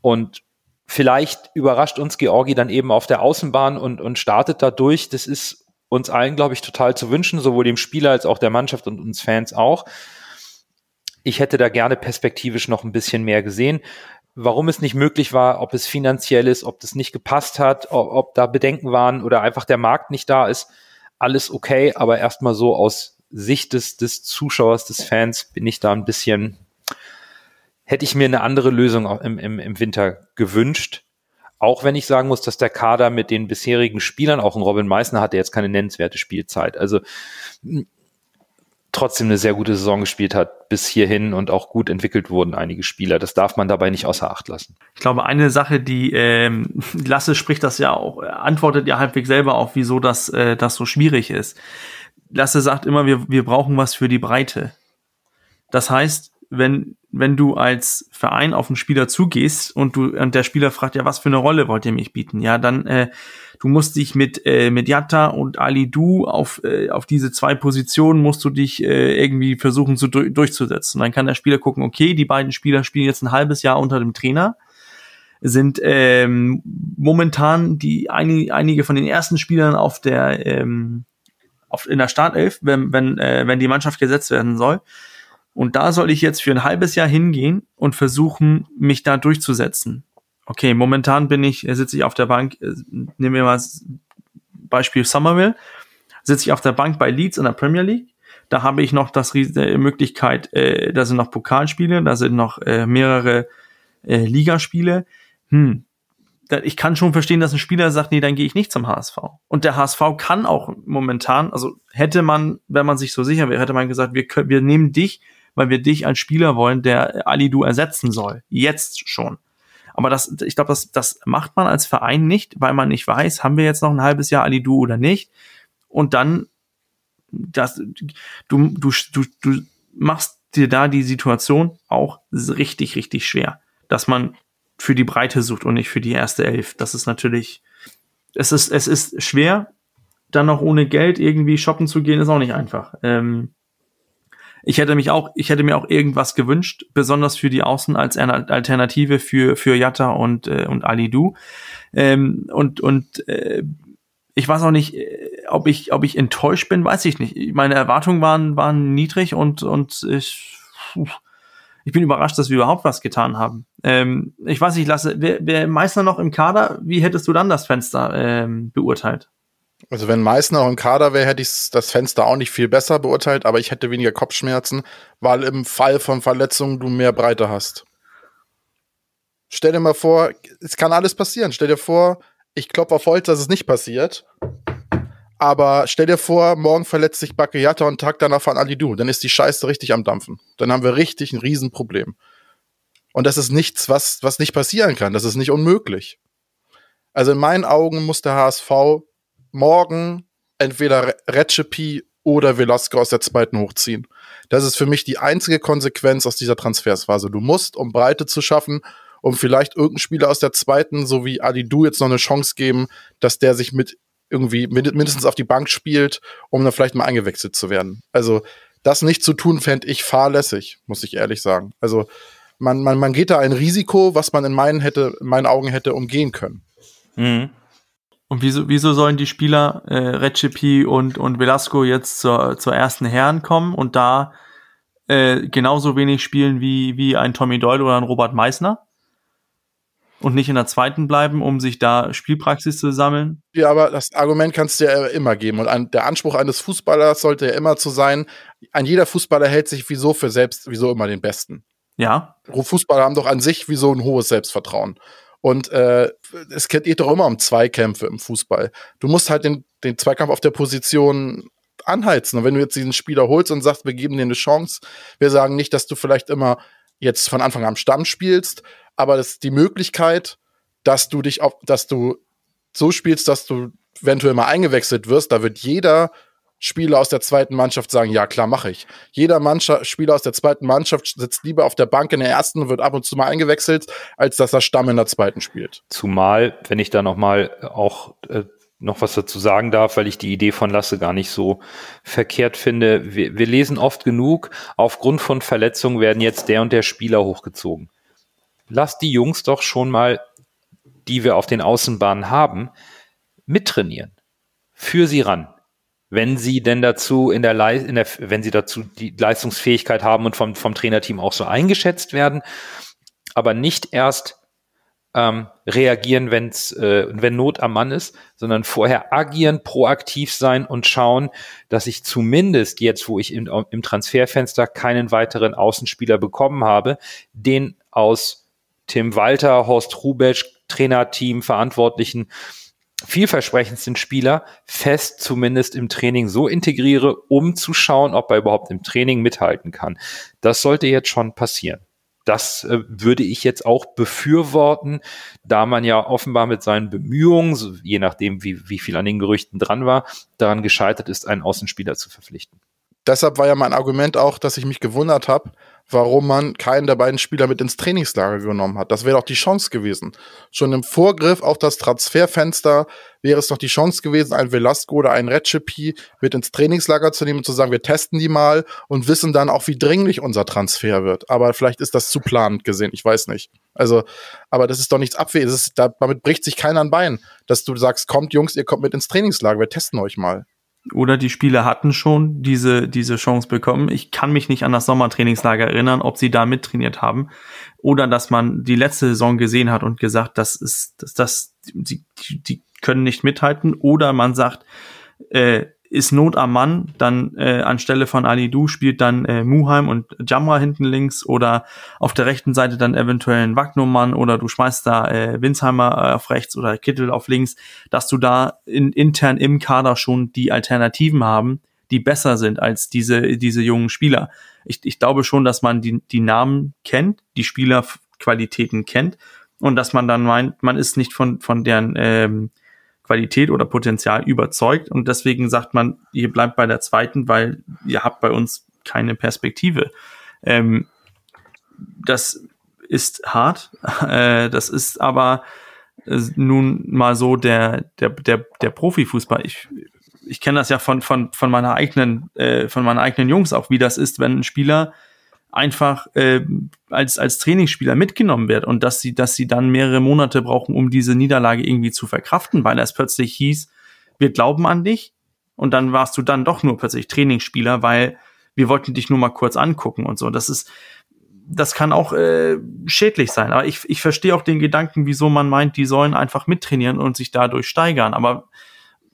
Und vielleicht überrascht uns Georgi dann eben auf der Außenbahn und, und startet dadurch. Das ist uns allen, glaube ich, total zu wünschen, sowohl dem Spieler als auch der Mannschaft und uns Fans auch. Ich hätte da gerne perspektivisch noch ein bisschen mehr gesehen warum es nicht möglich war, ob es finanziell ist, ob das nicht gepasst hat, ob, ob da Bedenken waren oder einfach der Markt nicht da ist. Alles okay, aber erstmal so aus Sicht des, des Zuschauers, des Fans bin ich da ein bisschen, hätte ich mir eine andere Lösung im, im, im Winter gewünscht. Auch wenn ich sagen muss, dass der Kader mit den bisherigen Spielern, auch ein Robin Meissner hatte jetzt keine nennenswerte Spielzeit. Also trotzdem eine sehr gute Saison gespielt hat bis hierhin und auch gut entwickelt wurden einige Spieler. Das darf man dabei nicht außer Acht lassen. Ich glaube, eine Sache, die ähm, Lasse spricht das ja auch, antwortet ja halbwegs selber auf, wieso das, äh, das so schwierig ist. Lasse sagt immer, wir, wir brauchen was für die Breite. Das heißt, wenn, wenn du als Verein auf einen Spieler zugehst und du und der Spieler fragt, ja, was für eine Rolle wollt ihr mich bieten? Ja, dann äh, du musst dich mit äh, mit Yatta und Ali Du auf äh, auf diese zwei Positionen musst du dich äh, irgendwie versuchen zu durchzusetzen. Dann kann der Spieler gucken, okay, die beiden Spieler spielen jetzt ein halbes Jahr unter dem Trainer sind ähm, momentan die ein, einige von den ersten Spielern auf der ähm, auf, in der Startelf, wenn wenn äh, wenn die Mannschaft gesetzt werden soll. Und da soll ich jetzt für ein halbes Jahr hingehen und versuchen, mich da durchzusetzen. Okay, momentan bin ich, sitze ich auf der Bank, äh, nehmen wir mal das Beispiel Somerville, sitze ich auf der Bank bei Leeds in der Premier League. Da habe ich noch das die Möglichkeit, äh, da sind noch Pokalspiele, da sind noch äh, mehrere äh, Ligaspiele. Hm, ich kann schon verstehen, dass ein Spieler sagt, nee, dann gehe ich nicht zum HSV. Und der HSV kann auch momentan, also hätte man, wenn man sich so sicher wäre, hätte man gesagt, wir, wir nehmen dich, weil wir dich als Spieler wollen, der Ali Du ersetzen soll. Jetzt schon. Aber das, ich glaube, das, das macht man als Verein nicht, weil man nicht weiß, haben wir jetzt noch ein halbes Jahr Ali Du oder nicht. Und dann, das, du, du, du, du machst dir da die Situation auch richtig, richtig schwer, dass man für die Breite sucht und nicht für die erste Elf. Das ist natürlich, es ist, es ist schwer, dann noch ohne Geld irgendwie shoppen zu gehen, ist auch nicht einfach. Ähm, ich hätte mich auch, ich hätte mir auch irgendwas gewünscht, besonders für die Außen als Alternative für für Jatta und äh, und Ali Du. Ähm, und und äh, ich weiß auch nicht, äh, ob ich ob ich enttäuscht bin, weiß ich nicht. Meine Erwartungen waren waren niedrig und und ich ich bin überrascht, dass wir überhaupt was getan haben. Ähm, ich weiß nicht, lasse, wer, wer Meißner noch im Kader, wie hättest du dann das Fenster ähm, beurteilt? Also wenn Meißner noch im Kader wäre, hätte ich das Fenster auch nicht viel besser beurteilt, aber ich hätte weniger Kopfschmerzen, weil im Fall von Verletzungen du mehr Breite hast. Stell dir mal vor, es kann alles passieren. Stell dir vor, ich klopfe auf Holz, dass es nicht passiert. Aber stell dir vor, morgen verletzt sich Bakayata und Tag danach von Alidu. Dann ist die Scheiße richtig am Dampfen. Dann haben wir richtig ein Riesenproblem. Und das ist nichts, was, was nicht passieren kann. Das ist nicht unmöglich. Also in meinen Augen muss der HSV morgen entweder Recipe oder Velasco aus der zweiten hochziehen. Das ist für mich die einzige Konsequenz aus dieser Transfersphase. Du musst, um Breite zu schaffen, um vielleicht irgendeinen Spieler aus der zweiten, so wie Alidu jetzt noch eine Chance geben, dass der sich mit irgendwie mindestens auf die Bank spielt, um dann vielleicht mal eingewechselt zu werden. Also das nicht zu tun, fände ich fahrlässig, muss ich ehrlich sagen. Also man, man, man geht da ein Risiko, was man in meinen, hätte, in meinen Augen hätte umgehen können. Mhm. Und wieso, wieso sollen die Spieler äh, Recipe und, und Velasco jetzt zur, zur ersten Herren kommen und da äh, genauso wenig spielen wie, wie ein Tommy Doyle oder ein Robert Meissner? Und nicht in der zweiten bleiben, um sich da Spielpraxis zu sammeln? Ja, aber das Argument kannst du ja immer geben. Und an, der Anspruch eines Fußballers sollte ja immer zu sein, ein jeder Fußballer hält sich wieso für selbst, wieso immer den Besten. Ja. Fußballer haben doch an sich wieso ein hohes Selbstvertrauen. Und äh, es geht doch immer um Zweikämpfe im Fußball. Du musst halt den, den Zweikampf auf der Position anheizen. Und wenn du jetzt diesen Spieler holst und sagst, wir geben dir eine Chance, wir sagen nicht, dass du vielleicht immer jetzt von Anfang an am Stamm spielst, aber das ist die Möglichkeit, dass du dich auf, dass du so spielst, dass du eventuell mal eingewechselt wirst, da wird jeder Spieler aus der zweiten Mannschaft sagen, ja klar, mache ich. Jeder Mannschaft, Spieler aus der zweiten Mannschaft sitzt lieber auf der Bank in der ersten und wird ab und zu mal eingewechselt, als dass er Stamm in der zweiten spielt. Zumal, wenn ich da noch mal auch äh, noch was dazu sagen darf, weil ich die Idee von Lasse gar nicht so verkehrt finde. Wir, wir lesen oft genug, aufgrund von Verletzungen werden jetzt der und der Spieler hochgezogen lass die Jungs doch schon mal, die wir auf den Außenbahnen haben, mittrainieren. Für sie ran. Wenn sie denn dazu in der, Le in der wenn sie dazu die Leistungsfähigkeit haben und vom, vom Trainerteam auch so eingeschätzt werden, aber nicht erst ähm, reagieren, wenn's, äh, wenn Not am Mann ist, sondern vorher agieren, proaktiv sein und schauen, dass ich zumindest jetzt, wo ich im, im Transferfenster keinen weiteren Außenspieler bekommen habe, den aus Tim Walter, Horst Rubesch, Trainerteam, Verantwortlichen, vielversprechendsten Spieler fest zumindest im Training so integriere, um zu schauen, ob er überhaupt im Training mithalten kann. Das sollte jetzt schon passieren. Das äh, würde ich jetzt auch befürworten, da man ja offenbar mit seinen Bemühungen, so, je nachdem wie, wie viel an den Gerüchten dran war, daran gescheitert ist, einen Außenspieler zu verpflichten. Deshalb war ja mein Argument auch, dass ich mich gewundert habe, warum man keinen der beiden Spieler mit ins Trainingslager genommen hat. Das wäre doch die Chance gewesen. Schon im Vorgriff auf das Transferfenster wäre es doch die Chance gewesen, ein Velasco oder ein Recipe mit ins Trainingslager zu nehmen und zu sagen, wir testen die mal und wissen dann auch, wie dringlich unser Transfer wird. Aber vielleicht ist das zu planend gesehen, ich weiß nicht. Also, aber das ist doch nichts Abwesendes. Damit bricht sich keiner ein Bein, dass du sagst, kommt Jungs, ihr kommt mit ins Trainingslager, wir testen euch mal oder die Spieler hatten schon diese, diese Chance bekommen. Ich kann mich nicht an das Sommertrainingslager erinnern, ob sie da mittrainiert haben oder dass man die letzte Saison gesehen hat und gesagt, das ist, das, das, die, die können nicht mithalten oder man sagt, äh, ist Not am Mann, dann äh, anstelle von Ali Du spielt dann äh, Muheim und Jamra hinten links oder auf der rechten Seite dann eventuell ein Wagnumann oder du schmeißt da äh, Winsheimer äh, auf rechts oder Kittel auf links, dass du da in, intern im Kader schon die Alternativen haben, die besser sind als diese, diese jungen Spieler. Ich, ich glaube schon, dass man die, die Namen kennt, die Spielerqualitäten kennt und dass man dann meint, man ist nicht von, von deren ähm, Qualität oder Potenzial überzeugt und deswegen sagt man, ihr bleibt bei der zweiten, weil ihr habt bei uns keine Perspektive. Ähm, das ist hart, äh, das ist aber äh, nun mal so der, der, der, der Profifußball. Ich, ich kenne das ja von, von, von meiner eigenen, äh, von meinen eigenen Jungs auch, wie das ist, wenn ein Spieler einfach äh, als, als Trainingsspieler mitgenommen wird und dass sie, dass sie dann mehrere Monate brauchen, um diese Niederlage irgendwie zu verkraften, weil es plötzlich hieß, wir glauben an dich und dann warst du dann doch nur plötzlich Trainingsspieler, weil wir wollten dich nur mal kurz angucken und so. Das ist, das kann auch äh, schädlich sein. Aber ich, ich verstehe auch den Gedanken, wieso man meint, die sollen einfach mittrainieren und sich dadurch steigern. Aber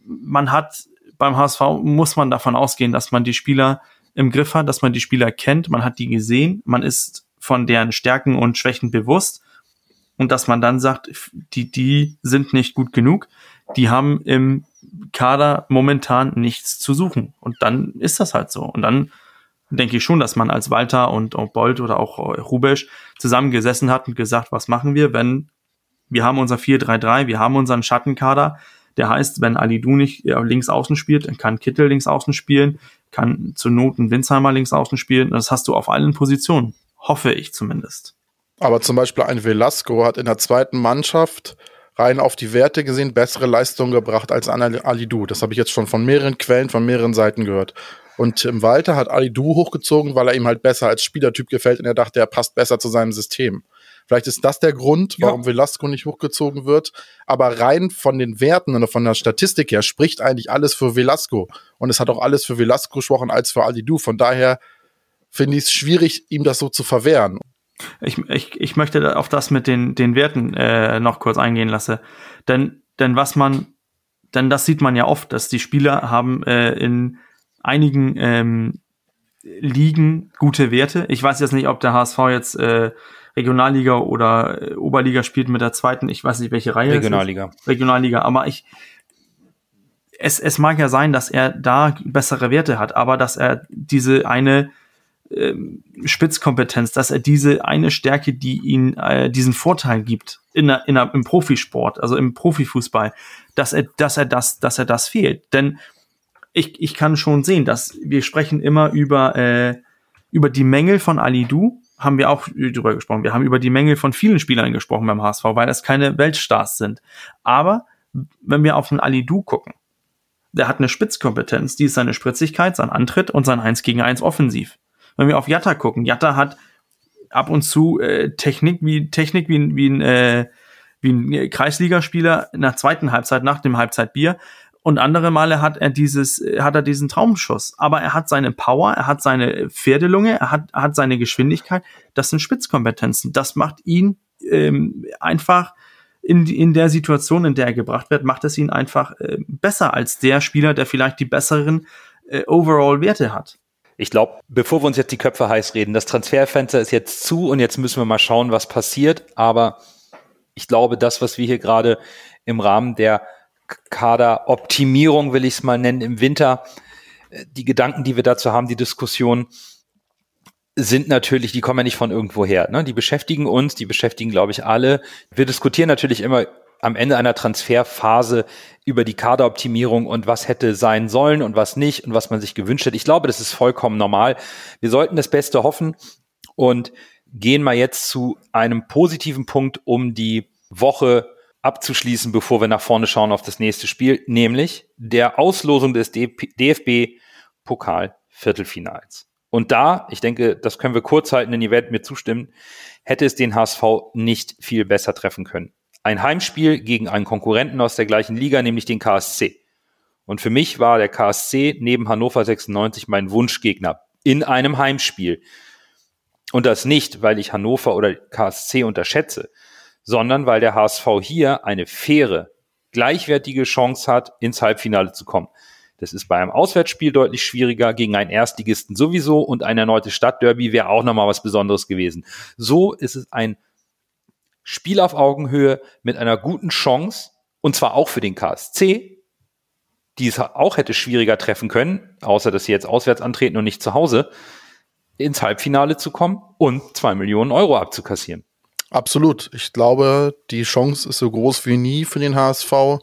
man hat beim HSV muss man davon ausgehen, dass man die Spieler im Griff hat, dass man die Spieler kennt, man hat die gesehen, man ist von deren Stärken und Schwächen bewusst und dass man dann sagt, die, die sind nicht gut genug, die haben im Kader momentan nichts zu suchen. Und dann ist das halt so. Und dann denke ich schon, dass man als Walter und, und Bolt oder auch Rubesch zusammengesessen hat und gesagt, was machen wir, wenn wir haben unser 4-3-3, wir haben unseren Schattenkader, der heißt, wenn Ali Du nicht links außen spielt, dann kann Kittel links außen spielen, kann zur Not ein Winsheimer links außen spielen. Das hast du auf allen Positionen. Hoffe ich zumindest. Aber zum Beispiel ein Velasco hat in der zweiten Mannschaft rein auf die Werte gesehen bessere Leistungen gebracht als Ali Du. Das habe ich jetzt schon von mehreren Quellen, von mehreren Seiten gehört. Und Tim Walter hat Ali Du hochgezogen, weil er ihm halt besser als Spielertyp gefällt und er dachte, er passt besser zu seinem System. Vielleicht ist das der Grund, warum ja. Velasco nicht hochgezogen wird. Aber rein von den Werten und von der Statistik her spricht eigentlich alles für Velasco. Und es hat auch alles für Velasco gesprochen als für Alidu. Von daher finde ich es schwierig, ihm das so zu verwehren. Ich, ich, ich möchte auf das mit den, den Werten äh, noch kurz eingehen lassen. Denn, denn was man, denn das sieht man ja oft, dass die Spieler haben äh, in einigen ähm, Ligen gute Werte. Ich weiß jetzt nicht, ob der HSV jetzt äh, Regionalliga oder äh, Oberliga spielt mit der zweiten, ich weiß nicht, welche Reihe. Regionalliga. Regionalliga, aber ich, es, es mag ja sein, dass er da bessere Werte hat, aber dass er diese eine äh, Spitzkompetenz, dass er diese eine Stärke, die ihn äh, diesen Vorteil gibt in der, in der, im Profisport, also im Profifußball, dass er, dass er das, dass er das fehlt. Denn ich, ich kann schon sehen, dass wir sprechen immer über äh, über die Mängel von Ali Du, haben wir auch drüber gesprochen. Wir haben über die Mängel von vielen Spielern gesprochen beim HSV, weil es keine Weltstars sind. Aber wenn wir auf den Ali Du gucken, der hat eine Spitzkompetenz, die ist seine Spritzigkeit, sein Antritt und sein 1 gegen 1 offensiv. Wenn wir auf Jatta gucken, Jatta hat ab und zu äh, Technik wie Technik wie, wie ein äh, wie ein Kreisligaspieler in der zweiten Halbzeit nach dem Halbzeitbier, und andere Male hat er dieses, hat er diesen Traumschuss. Aber er hat seine Power, er hat seine Pferdelunge, er hat, hat seine Geschwindigkeit. Das sind Spitzkompetenzen. Das macht ihn ähm, einfach in, in der Situation, in der er gebracht wird, macht es ihn einfach äh, besser als der Spieler, der vielleicht die besseren äh, Overall-Werte hat. Ich glaube, bevor wir uns jetzt die Köpfe heiß reden, das Transferfenster ist jetzt zu und jetzt müssen wir mal schauen, was passiert. Aber ich glaube, das, was wir hier gerade im Rahmen der Kaderoptimierung, will ich es mal nennen, im Winter. Die Gedanken, die wir dazu haben, die Diskussion, sind natürlich, die kommen ja nicht von irgendwo her. Ne? Die beschäftigen uns, die beschäftigen, glaube ich, alle. Wir diskutieren natürlich immer am Ende einer Transferphase über die Kaderoptimierung und was hätte sein sollen und was nicht und was man sich gewünscht hat. Ich glaube, das ist vollkommen normal. Wir sollten das Beste hoffen und gehen mal jetzt zu einem positiven Punkt, um die Woche abzuschließen, bevor wir nach vorne schauen auf das nächste Spiel, nämlich der Auslosung des DFB-Pokal-Viertelfinals. Und da, ich denke, das können wir kurz halten, denn ihr werdet mir zustimmen, hätte es den HSV nicht viel besser treffen können. Ein Heimspiel gegen einen Konkurrenten aus der gleichen Liga, nämlich den KSC. Und für mich war der KSC neben Hannover 96 mein Wunschgegner in einem Heimspiel. Und das nicht, weil ich Hannover oder KSC unterschätze, sondern weil der HSV hier eine faire, gleichwertige Chance hat, ins Halbfinale zu kommen. Das ist bei einem Auswärtsspiel deutlich schwieriger, gegen einen Erstligisten sowieso und ein erneutes Stadtderby wäre auch nochmal was Besonderes gewesen. So ist es ein Spiel auf Augenhöhe mit einer guten Chance und zwar auch für den KSC, die es auch hätte schwieriger treffen können, außer dass sie jetzt auswärts antreten und nicht zu Hause, ins Halbfinale zu kommen und zwei Millionen Euro abzukassieren. Absolut. Ich glaube, die Chance ist so groß wie nie für den HSV,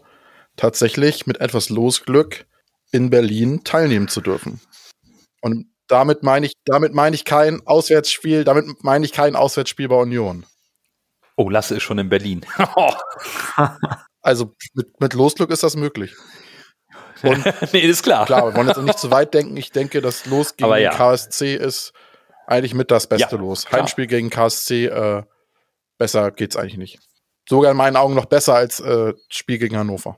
tatsächlich mit etwas Losglück in Berlin teilnehmen zu dürfen. Und damit meine ich, damit meine ich kein Auswärtsspiel, damit meine ich kein Auswärtsspiel bei Union. Oh, Lasse ist schon in Berlin. also mit, mit Losglück ist das möglich. Und nee, ist klar. Klar, wir wollen jetzt nicht zu weit denken. Ich denke, das Los gegen ja. KSC ist eigentlich mit das beste ja, Los. Klar. Heimspiel gegen KSC, äh, besser geht's eigentlich nicht. Sogar in meinen Augen noch besser als äh, Spiel gegen Hannover.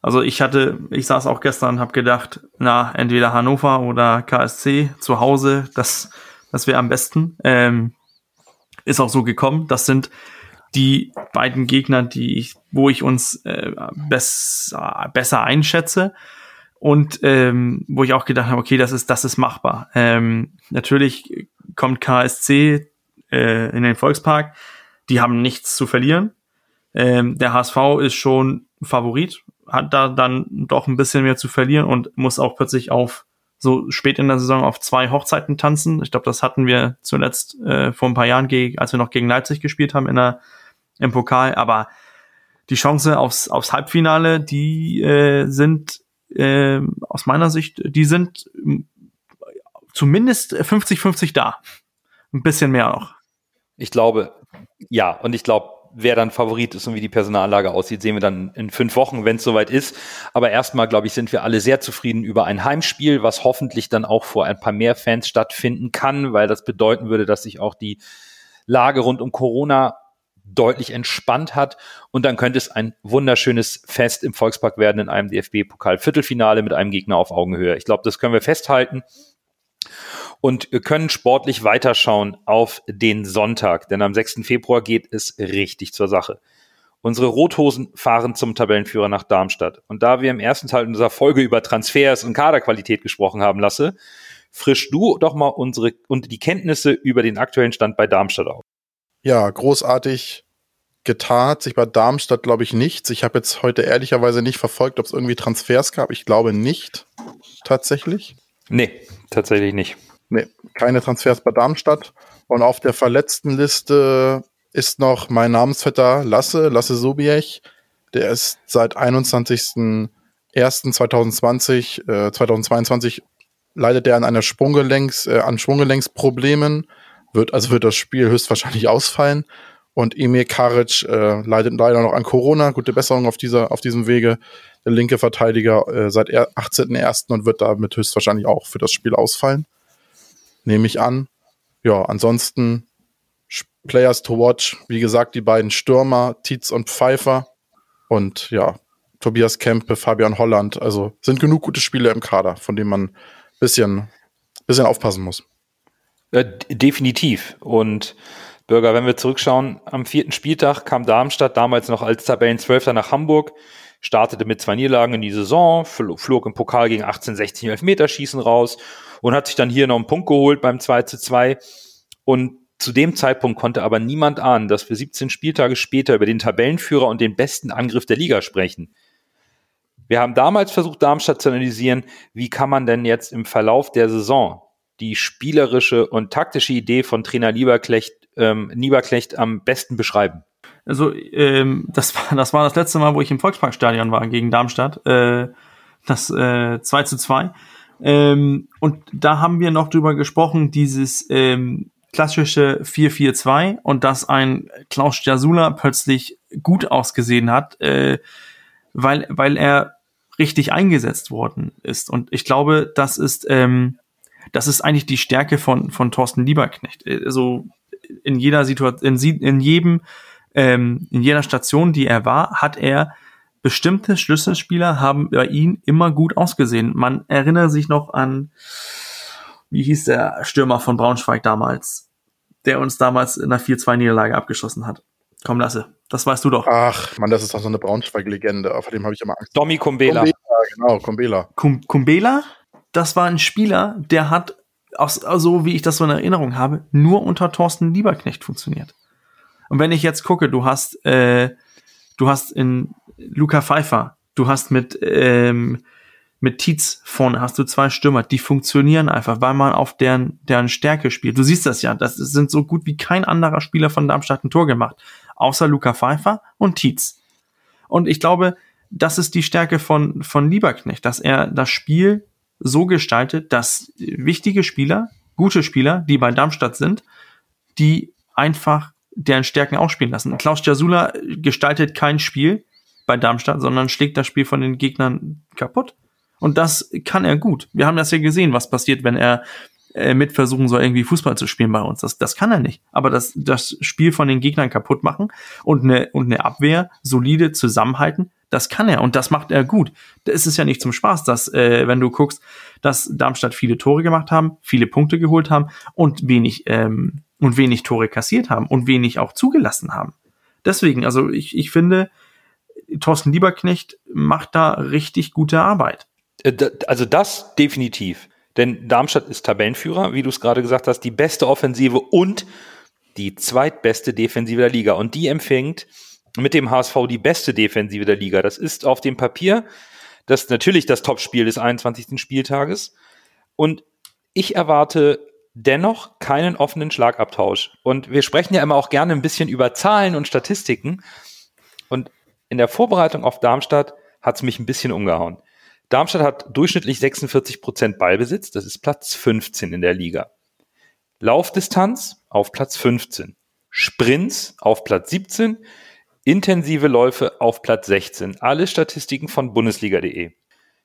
Also ich hatte, ich saß auch gestern und habe gedacht, na, entweder Hannover oder KSC zu Hause, das, das wäre am besten. Ähm, ist auch so gekommen. Das sind die beiden Gegner, die ich, wo ich uns äh, besser, besser einschätze und ähm, wo ich auch gedacht habe, okay, das ist das ist machbar. Ähm, natürlich kommt KSC äh, in den Volkspark, die haben nichts zu verlieren. Ähm, der HSV ist schon Favorit, hat da dann doch ein bisschen mehr zu verlieren und muss auch plötzlich auf so spät in der Saison auf zwei Hochzeiten tanzen. Ich glaube, das hatten wir zuletzt äh, vor ein paar Jahren, als wir noch gegen Leipzig gespielt haben in der im Pokal, aber die Chance aufs, aufs Halbfinale, die äh, sind äh, aus meiner Sicht, die sind zumindest 50-50 da. Ein bisschen mehr noch. Ich glaube, ja, und ich glaube, wer dann Favorit ist und wie die Personallage aussieht, sehen wir dann in fünf Wochen, wenn es soweit ist. Aber erstmal, glaube ich, sind wir alle sehr zufrieden über ein Heimspiel, was hoffentlich dann auch vor ein paar mehr Fans stattfinden kann, weil das bedeuten würde, dass sich auch die Lage rund um Corona deutlich entspannt hat. Und dann könnte es ein wunderschönes Fest im Volkspark werden in einem DFB-Pokal-Viertelfinale mit einem Gegner auf Augenhöhe. Ich glaube, das können wir festhalten. Und wir können sportlich weiterschauen auf den Sonntag, denn am 6. Februar geht es richtig zur Sache. Unsere Rothosen fahren zum Tabellenführer nach Darmstadt. Und da wir im ersten Teil unserer Folge über Transfers und Kaderqualität gesprochen haben, Lasse, frisch du doch mal unsere und die Kenntnisse über den aktuellen Stand bei Darmstadt auf ja, großartig getan sich bei Darmstadt, glaube ich, nichts. Ich habe jetzt heute ehrlicherweise nicht verfolgt, ob es irgendwie Transfers gab. Ich glaube nicht, tatsächlich. Nee, tatsächlich nicht. Nee, keine Transfers bei Darmstadt. Und auf der verletzten Liste ist noch mein Namensvetter Lasse, Lasse Sobiech. Der ist seit 21.01.2020, äh, 2022 leidet er an einer Sprunggelenks, äh, an Sprunggelenksproblemen wird, also wird das Spiel höchstwahrscheinlich ausfallen. Und Emir Karic äh, leidet leider noch an Corona. Gute Besserung auf, dieser, auf diesem Wege. Der linke Verteidiger äh, seit 18.01. und wird damit höchstwahrscheinlich auch für das Spiel ausfallen. Nehme ich an. Ja, ansonsten Players to watch. Wie gesagt, die beiden Stürmer, Tietz und Pfeiffer. Und ja, Tobias Kempe, Fabian Holland. Also sind genug gute Spiele im Kader, von denen man ein bisschen, bisschen aufpassen muss. Äh, definitiv. Und Bürger, wenn wir zurückschauen, am vierten Spieltag kam Darmstadt damals noch als Tabellenzwölfter nach Hamburg, startete mit zwei Niederlagen in die Saison, flog im Pokal gegen 1860 Elfmeterschießen raus und hat sich dann hier noch einen Punkt geholt beim 2 zu 2. Und zu dem Zeitpunkt konnte aber niemand ahnen, dass wir 17 Spieltage später über den Tabellenführer und den besten Angriff der Liga sprechen. Wir haben damals versucht, Darmstadt zu analysieren, wie kann man denn jetzt im Verlauf der Saison die spielerische und taktische Idee von Trainer Lieberklecht, ähm, Lieberklecht am besten beschreiben? Also, ähm, das, war, das war das letzte Mal, wo ich im Volksparkstadion war gegen Darmstadt. Äh, das äh, 2 zu 2. Ähm, und da haben wir noch drüber gesprochen, dieses ähm, klassische 4-4-2 und dass ein Klaus Jasula plötzlich gut ausgesehen hat, äh, weil, weil er richtig eingesetzt worden ist. Und ich glaube, das ist ähm, das ist eigentlich die Stärke von, von Thorsten Lieberknecht. Also in jeder Situation, in, in jedem, ähm, in jeder Station, die er war, hat er bestimmte Schlüsselspieler haben bei ihm immer gut ausgesehen. Man erinnert sich noch an, wie hieß der Stürmer von Braunschweig damals, der uns damals in einer 4-2-Niederlage abgeschossen hat. Komm, lasse. Das weißt du doch. Ach, man, das ist doch so eine Braunschweig-Legende. Vor dem habe ich immer Angst. Domi Kumbela. Kumbela genau, Kumbela. Kum Kumbela, das war ein Spieler, der hat, aus, so wie ich das so in Erinnerung habe, nur unter Thorsten Lieberknecht funktioniert. Und wenn ich jetzt gucke, du hast, äh, du hast in Luca Pfeiffer, du hast mit, ähm, mit Tietz vorne hast du zwei Stürmer, die funktionieren einfach, weil man auf deren, deren Stärke spielt. Du siehst das ja, das sind so gut wie kein anderer Spieler von Darmstadt ein Tor gemacht, außer Luca Pfeiffer und Tietz. Und ich glaube, das ist die Stärke von, von Lieberknecht, dass er das Spiel so gestaltet, dass wichtige Spieler, gute Spieler, die bei Darmstadt sind, die einfach deren Stärken ausspielen lassen. Klaus Jasula gestaltet kein Spiel bei Darmstadt, sondern schlägt das Spiel von den Gegnern kaputt. Und das kann er gut. Wir haben das ja gesehen, was passiert, wenn er äh, mit versuchen soll, irgendwie Fußball zu spielen bei uns. Das, das kann er nicht. Aber das, das Spiel von den Gegnern kaputt machen und eine, und eine Abwehr solide zusammenhalten, das kann er und das macht er gut. Es ist ja nicht zum Spaß, dass, äh, wenn du guckst, dass Darmstadt viele Tore gemacht haben, viele Punkte geholt haben und wenig, ähm, und wenig Tore kassiert haben und wenig auch zugelassen haben. Deswegen, also ich, ich finde, Thorsten Lieberknecht macht da richtig gute Arbeit. Äh, also das definitiv. Denn Darmstadt ist Tabellenführer, wie du es gerade gesagt hast, die beste Offensive und die zweitbeste Defensive der Liga. Und die empfängt mit dem HSV die beste Defensive der Liga. Das ist auf dem Papier das natürlich das Topspiel des 21. Spieltages. Und ich erwarte dennoch keinen offenen Schlagabtausch. Und wir sprechen ja immer auch gerne ein bisschen über Zahlen und Statistiken. Und in der Vorbereitung auf Darmstadt hat es mich ein bisschen umgehauen. Darmstadt hat durchschnittlich 46 Prozent Ballbesitz, das ist Platz 15 in der Liga. Laufdistanz auf Platz 15. Sprints auf Platz 17. Intensive Läufe auf Platz 16. Alle Statistiken von Bundesliga.de.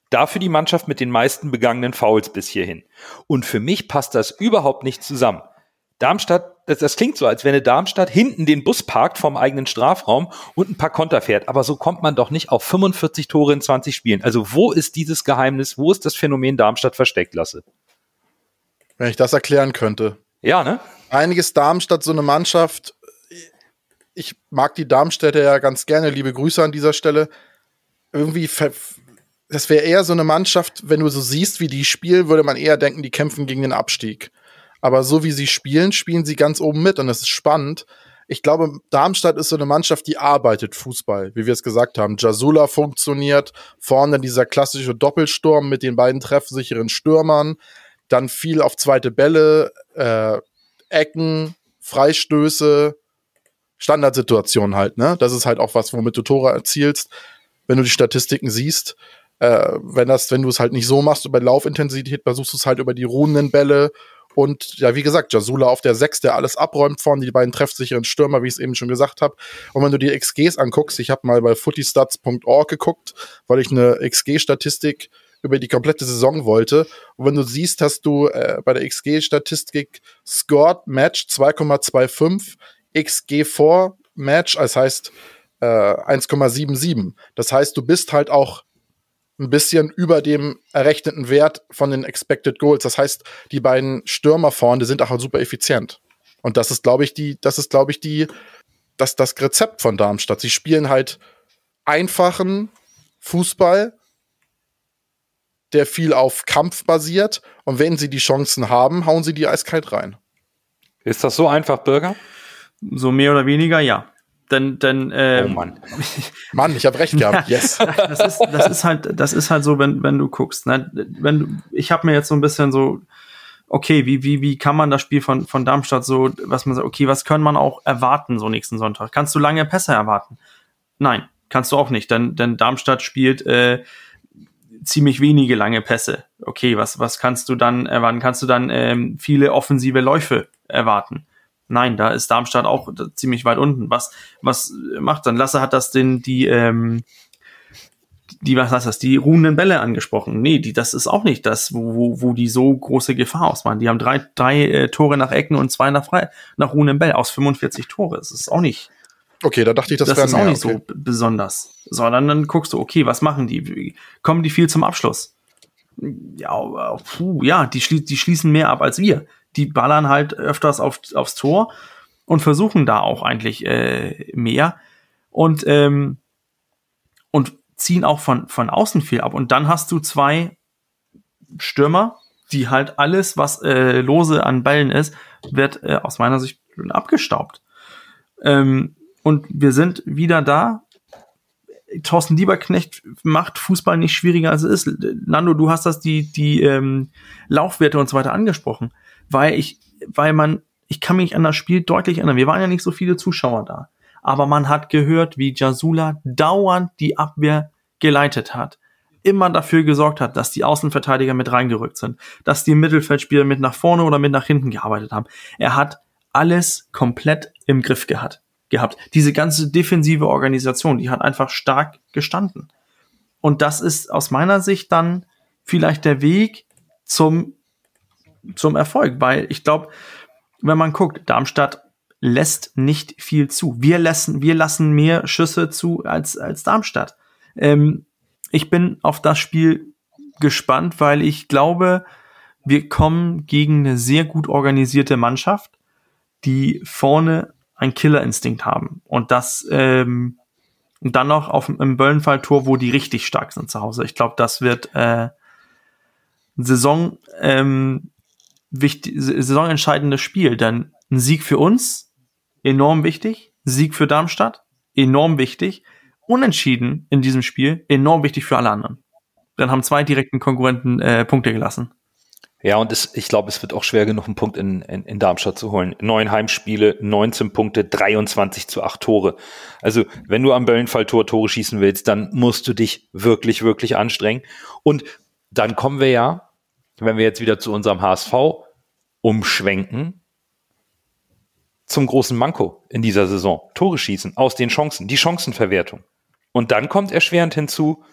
Dafür die Mannschaft mit den meisten begangenen Fouls bis hierhin. Und für mich passt das überhaupt nicht zusammen. Darmstadt, das, das klingt so, als wenn Darmstadt hinten den Bus parkt vom eigenen Strafraum und ein paar Konter fährt. Aber so kommt man doch nicht auf 45 Tore in 20 Spielen. Also wo ist dieses Geheimnis? Wo ist das Phänomen Darmstadt versteckt lasse? Wenn ich das erklären könnte. Ja, ne? Einiges Darmstadt, so eine Mannschaft. Ich mag die Darmstädter ja ganz gerne. Liebe Grüße an dieser Stelle. Irgendwie, das wäre eher so eine Mannschaft, wenn du so siehst, wie die spielen, würde man eher denken, die kämpfen gegen den Abstieg. Aber so wie sie spielen, spielen sie ganz oben mit und das ist spannend. Ich glaube, Darmstadt ist so eine Mannschaft, die arbeitet Fußball, wie wir es gesagt haben. Jasula funktioniert, vorne dieser klassische Doppelsturm mit den beiden treffsicheren Stürmern, dann viel auf zweite Bälle, äh, Ecken, Freistöße, Standardsituationen halt, ne? Das ist halt auch was, womit du Tore erzielst, wenn du die Statistiken siehst. Äh, wenn das, wenn du es halt nicht so machst über Laufintensität, versuchst du es halt über die ruhenden Bälle und ja, wie gesagt, Jasula auf der 6, der alles abräumt vorne, die beiden treffsicheren Stürmer, wie ich es eben schon gesagt habe. Und wenn du die XGs anguckst, ich habe mal bei footystats.org geguckt, weil ich eine XG-Statistik über die komplette Saison wollte. Und wenn du siehst, hast du äh, bei der XG-Statistik Scored Match 2,25, XG vor Match, das heißt äh, 1,77. Das heißt, du bist halt auch ein bisschen über dem errechneten Wert von den Expected Goals. Das heißt, die beiden Stürmer vorne sind auch super effizient. Und das ist, glaube ich, die, das ist, glaube ich, die, das, das Rezept von Darmstadt. Sie spielen halt einfachen Fußball, der viel auf Kampf basiert. Und wenn sie die Chancen haben, hauen sie die eiskalt rein. Ist das so einfach, Bürger? So mehr oder weniger, ja. Denn, denn, äh, oh Mann. Mann, ich habe recht gehabt. Yes. das, ist, das ist halt, das ist halt so, wenn, wenn du guckst. Ne? Wenn du, ich habe mir jetzt so ein bisschen so, okay, wie, wie, wie kann man das Spiel von, von Darmstadt so, was man sagt, okay, was kann man auch erwarten so nächsten Sonntag? Kannst du lange Pässe erwarten? Nein, kannst du auch nicht, denn, denn Darmstadt spielt äh, ziemlich wenige lange Pässe. Okay, was, was kannst du dann erwarten? Kannst du dann ähm, viele offensive Läufe erwarten? Nein, da ist Darmstadt auch ziemlich weit unten. Was, was macht dann? Lasse hat das den, die, ähm, die, was heißt das, die ruhenden Bälle angesprochen. Nee, die, das ist auch nicht das, wo, wo, wo die so große Gefahr ausmachen. Die haben drei, drei äh, Tore nach Ecken und zwei nach frei, nach ruhenden Bällen aus 45 Tore. Das ist auch nicht. Okay, da dachte ich, das, das ist auch nicht okay. so besonders. Sondern dann guckst du, okay, was machen die? Kommen die viel zum Abschluss? Ja, puh, ja, die, schlie die schließen mehr ab als wir die ballern halt öfters auf, aufs Tor und versuchen da auch eigentlich äh, mehr. Und, ähm, und ziehen auch von, von außen viel ab. Und dann hast du zwei Stürmer, die halt alles, was äh, lose an Bällen ist, wird äh, aus meiner Sicht abgestaubt. Ähm, und wir sind wieder da. Thorsten Lieberknecht macht Fußball nicht schwieriger als es ist. Nando, du hast das die die ähm, Laufwerte und so weiter angesprochen, weil ich weil man ich kann mich an das Spiel deutlich erinnern. Wir waren ja nicht so viele Zuschauer da, aber man hat gehört, wie Jasula dauernd die Abwehr geleitet hat immer dafür gesorgt hat, dass die Außenverteidiger mit reingerückt sind, dass die Mittelfeldspieler mit nach vorne oder mit nach hinten gearbeitet haben. Er hat alles komplett im Griff gehabt. gehabt. Diese ganze defensive Organisation, die hat einfach stark gestanden. Und das ist aus meiner Sicht dann vielleicht der Weg zum, zum Erfolg, weil ich glaube, wenn man guckt, Darmstadt lässt nicht viel zu. Wir lassen, wir lassen mehr Schüsse zu als, als Darmstadt. Ähm, ich bin auf das Spiel gespannt, weil ich glaube, wir kommen gegen eine sehr gut organisierte Mannschaft, die vorne ein Killerinstinkt haben. Und das ähm, dann noch auf im Böllenfalltor, wo die richtig stark sind zu Hause. Ich glaube, das wird äh, Saison ähm, wichtig, saisonentscheidendes Spiel. Denn ein Sieg für uns enorm wichtig, Sieg für Darmstadt enorm wichtig Unentschieden in diesem Spiel enorm wichtig für alle anderen. Dann haben zwei direkten Konkurrenten äh, Punkte gelassen. Ja, und es, ich glaube, es wird auch schwer genug, einen Punkt in, in, in Darmstadt zu holen. Neun Heimspiele, 19 Punkte, 23 zu 8 Tore. Also, wenn du am Böllenfalltor Tore schießen willst, dann musst du dich wirklich, wirklich anstrengen. Und dann kommen wir ja, wenn wir jetzt wieder zu unserem HSV umschwenken, zum großen Manko in dieser Saison. Tore schießen aus den Chancen, die Chancenverwertung. Und dann kommt erschwerend hinzu,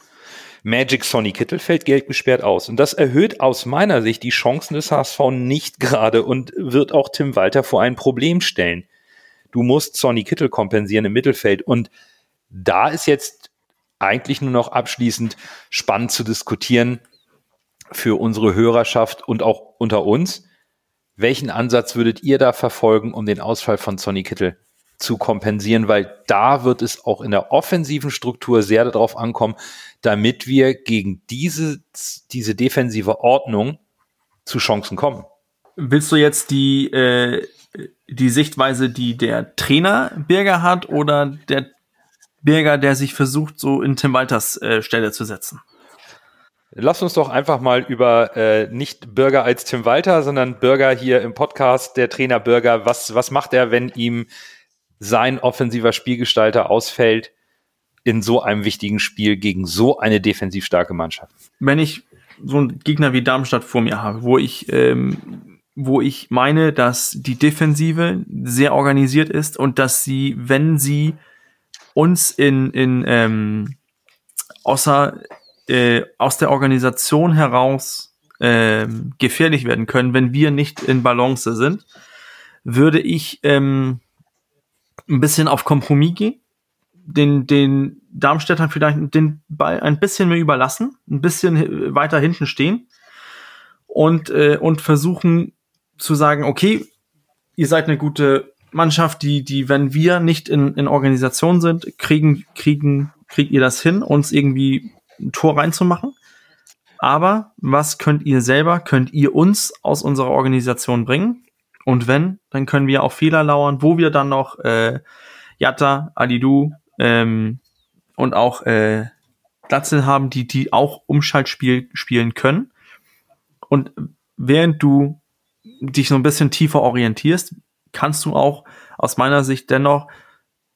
Magic Sonny Kittel fällt Geld gesperrt aus. Und das erhöht aus meiner Sicht die Chancen des HSV nicht gerade und wird auch Tim Walter vor ein Problem stellen. Du musst Sonny Kittel kompensieren im Mittelfeld. Und da ist jetzt eigentlich nur noch abschließend spannend zu diskutieren für unsere Hörerschaft und auch unter uns. Welchen Ansatz würdet ihr da verfolgen, um den Ausfall von Sonny Kittel zu kompensieren, weil da wird es auch in der offensiven Struktur sehr darauf ankommen, damit wir gegen diese, diese defensive Ordnung zu Chancen kommen. Willst du jetzt die, äh, die Sichtweise, die der Trainer Birger hat oder der Birger, der sich versucht, so in Tim Walters äh, Stelle zu setzen? Lass uns doch einfach mal über äh, nicht Bürger als Tim Walter, sondern Bürger hier im Podcast, der Trainer Bürger, was, was macht er, wenn ihm sein offensiver Spielgestalter ausfällt in so einem wichtigen Spiel gegen so eine defensiv starke Mannschaft. Wenn ich so einen Gegner wie Darmstadt vor mir habe, wo ich, ähm, wo ich meine, dass die Defensive sehr organisiert ist und dass sie, wenn sie uns in, in ähm, außer äh, aus der Organisation heraus äh, gefährlich werden können, wenn wir nicht in Balance sind, würde ich ähm, ein bisschen auf Kompromiss gehen, den, den Darmstädtern vielleicht den Ball ein bisschen mehr überlassen, ein bisschen weiter hinten stehen und, äh, und versuchen zu sagen, okay, ihr seid eine gute Mannschaft, die, die, wenn wir nicht in, in Organisation sind, kriegen, kriegen, kriegt ihr das hin, uns irgendwie ein Tor reinzumachen. Aber was könnt ihr selber, könnt ihr uns aus unserer Organisation bringen? Und wenn, dann können wir auf Fehler lauern, wo wir dann noch äh, Jatta, Alidu ähm, und auch äh, Glatzel haben, die, die auch Umschaltspiel spielen können. Und während du dich so ein bisschen tiefer orientierst, kannst du auch aus meiner Sicht dennoch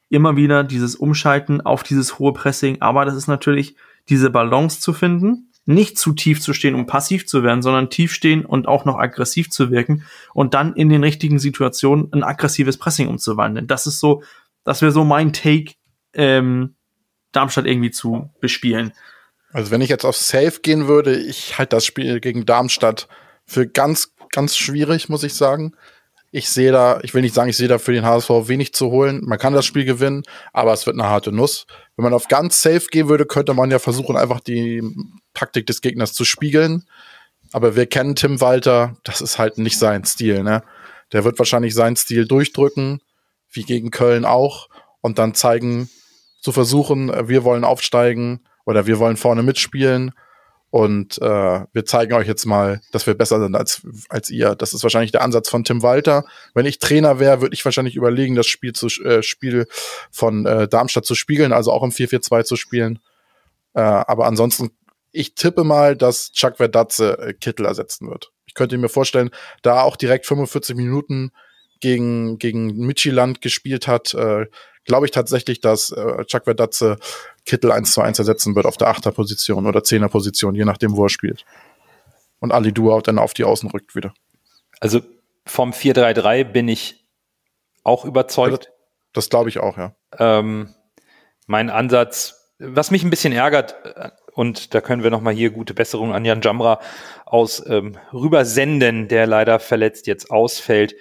immer wieder dieses Umschalten auf dieses hohe Pressing. Aber das ist natürlich diese Balance zu finden nicht zu tief zu stehen, um passiv zu werden, sondern tief stehen und auch noch aggressiv zu wirken und dann in den richtigen Situationen ein aggressives Pressing umzuwandeln. Das ist so, das wäre so mein Take, ähm, Darmstadt irgendwie zu bespielen. Also wenn ich jetzt auf Safe gehen würde, ich halte das Spiel gegen Darmstadt für ganz, ganz schwierig, muss ich sagen. Ich sehe da, ich will nicht sagen, ich sehe da für den HSV wenig zu holen. Man kann das Spiel gewinnen, aber es wird eine harte Nuss. Wenn man auf ganz safe gehen würde, könnte man ja versuchen, einfach die Taktik des Gegners zu spiegeln. Aber wir kennen Tim Walter, das ist halt nicht sein Stil, ne? Der wird wahrscheinlich seinen Stil durchdrücken, wie gegen Köln auch, und dann zeigen, zu versuchen, wir wollen aufsteigen oder wir wollen vorne mitspielen und äh, wir zeigen euch jetzt mal, dass wir besser sind als, als ihr. Das ist wahrscheinlich der Ansatz von Tim Walter. Wenn ich Trainer wäre, würde ich wahrscheinlich überlegen, das Spiel, zu, äh, Spiel von äh, Darmstadt zu spielen, also auch im 4-4-2 zu spielen. Äh, aber ansonsten, ich tippe mal, dass Chuck Verdatze äh, Kittel ersetzen wird. Ich könnte mir vorstellen, da auch direkt 45 Minuten gegen, gegen Michiland gespielt hat, äh, glaube ich tatsächlich, dass äh, Chuck Verdatze Kittel 1 zu 1 ersetzen wird auf der Achterposition oder Zehnerposition, je nachdem, wo er spielt. Und Ali Dua dann auf die Außen rückt wieder. Also vom 4-3-3 bin ich auch überzeugt. Ja, das, das glaube ich auch, ja. Ähm, mein Ansatz, was mich ein bisschen ärgert, äh, und da können wir nochmal hier gute Besserung an Jan Jamra aus ähm, rübersenden, der leider verletzt jetzt ausfällt.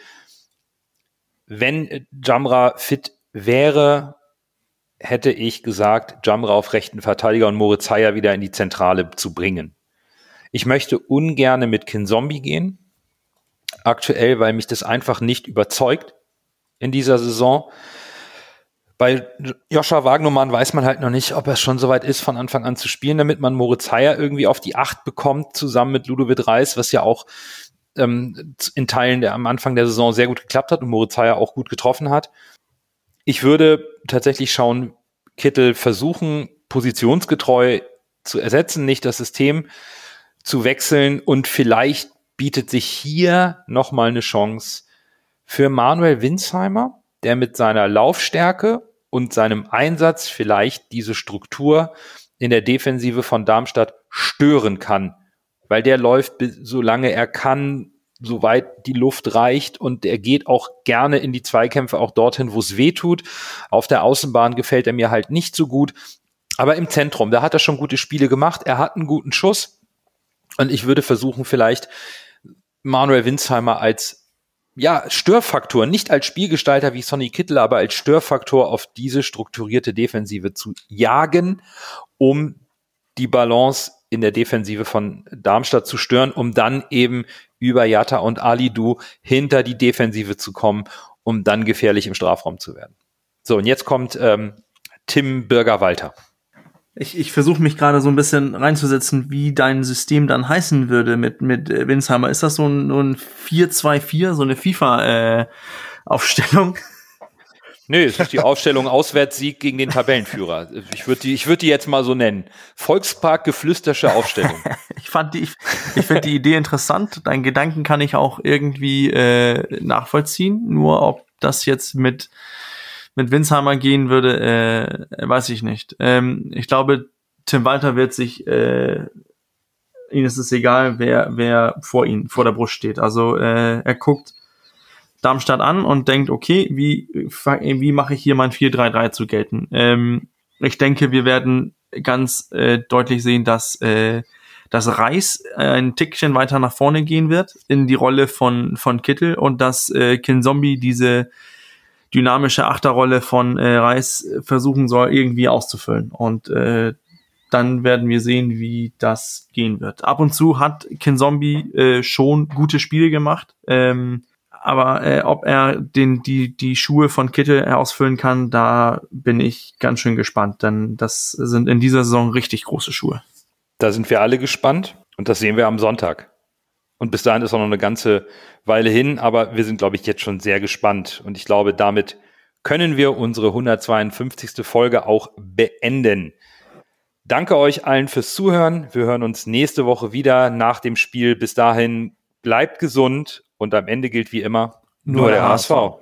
Wenn Jamra fit wäre, hätte ich gesagt, Jamra auf rechten Verteidiger und Moritz Heyer wieder in die Zentrale zu bringen. Ich möchte ungerne mit Kinzombie gehen. Aktuell, weil mich das einfach nicht überzeugt in dieser Saison. Bei Joscha Wagnermann weiß man halt noch nicht, ob er schon soweit ist, von Anfang an zu spielen, damit man Moritz Heyer irgendwie auf die Acht bekommt, zusammen mit Ludovic Reis, was ja auch ähm, in Teilen der am Anfang der Saison sehr gut geklappt hat und Moritz Heyer auch gut getroffen hat. Ich würde tatsächlich schauen, Kittel versuchen, positionsgetreu zu ersetzen, nicht das System zu wechseln. Und vielleicht bietet sich hier nochmal eine Chance für Manuel Winsheimer, der mit seiner Laufstärke und seinem Einsatz vielleicht diese Struktur in der Defensive von Darmstadt stören kann. Weil der läuft, solange er kann, soweit die Luft reicht und er geht auch gerne in die Zweikämpfe, auch dorthin, wo es weh tut. Auf der Außenbahn gefällt er mir halt nicht so gut. Aber im Zentrum, da hat er schon gute Spiele gemacht. Er hat einen guten Schuss. Und ich würde versuchen, vielleicht Manuel Winsheimer als ja, Störfaktor, nicht als Spielgestalter wie Sonny Kittel, aber als Störfaktor auf diese strukturierte Defensive zu jagen, um die Balance in der Defensive von Darmstadt zu stören, um dann eben über Jatta und Ali Du hinter die Defensive zu kommen, um dann gefährlich im Strafraum zu werden. So, und jetzt kommt ähm, Tim Bürger-Walter. Ich, ich versuche mich gerade so ein bisschen reinzusetzen, wie dein System dann heißen würde mit, mit äh, Winsheimer. Ist das so ein, so ein 4-2-4, so eine FIFA-Aufstellung? Äh, Nö, es ist die Aufstellung Auswärtssieg gegen den Tabellenführer. Ich würde die, ich würde die jetzt mal so nennen. Volkspark geflüstersche Aufstellung. ich fand die, ich, ich finde die Idee interessant. Deinen Gedanken kann ich auch irgendwie äh, nachvollziehen. Nur ob das jetzt mit mit Winsheimer gehen würde, äh, weiß ich nicht. Ähm, ich glaube, Tim Walter wird sich, äh, ihm ist es egal, wer wer vor ihm vor der Brust steht. Also äh, er guckt Darmstadt an und denkt, okay, wie, wie mache ich hier mein 4-3-3 zu gelten? Ähm, ich denke, wir werden ganz äh, deutlich sehen, dass, äh, dass Reis ein Tickchen weiter nach vorne gehen wird in die Rolle von, von Kittel und dass äh, Kinzombie diese dynamische Achterrolle von äh, Reis versuchen soll, irgendwie auszufüllen. Und äh, dann werden wir sehen, wie das gehen wird. Ab und zu hat Kinzombie äh, schon gute Spiele gemacht. Ähm, aber äh, ob er den, die, die Schuhe von Kittel ausfüllen kann, da bin ich ganz schön gespannt, denn das sind in dieser Saison richtig große Schuhe. Da sind wir alle gespannt und das sehen wir am Sonntag. Und bis dahin ist auch noch eine ganze Weile hin, aber wir sind, glaube ich, jetzt schon sehr gespannt. Und ich glaube, damit können wir unsere 152. Folge auch beenden. Danke euch allen fürs Zuhören. Wir hören uns nächste Woche wieder nach dem Spiel. Bis dahin bleibt gesund und am Ende gilt wie immer nur, nur der, der HSV. HSV.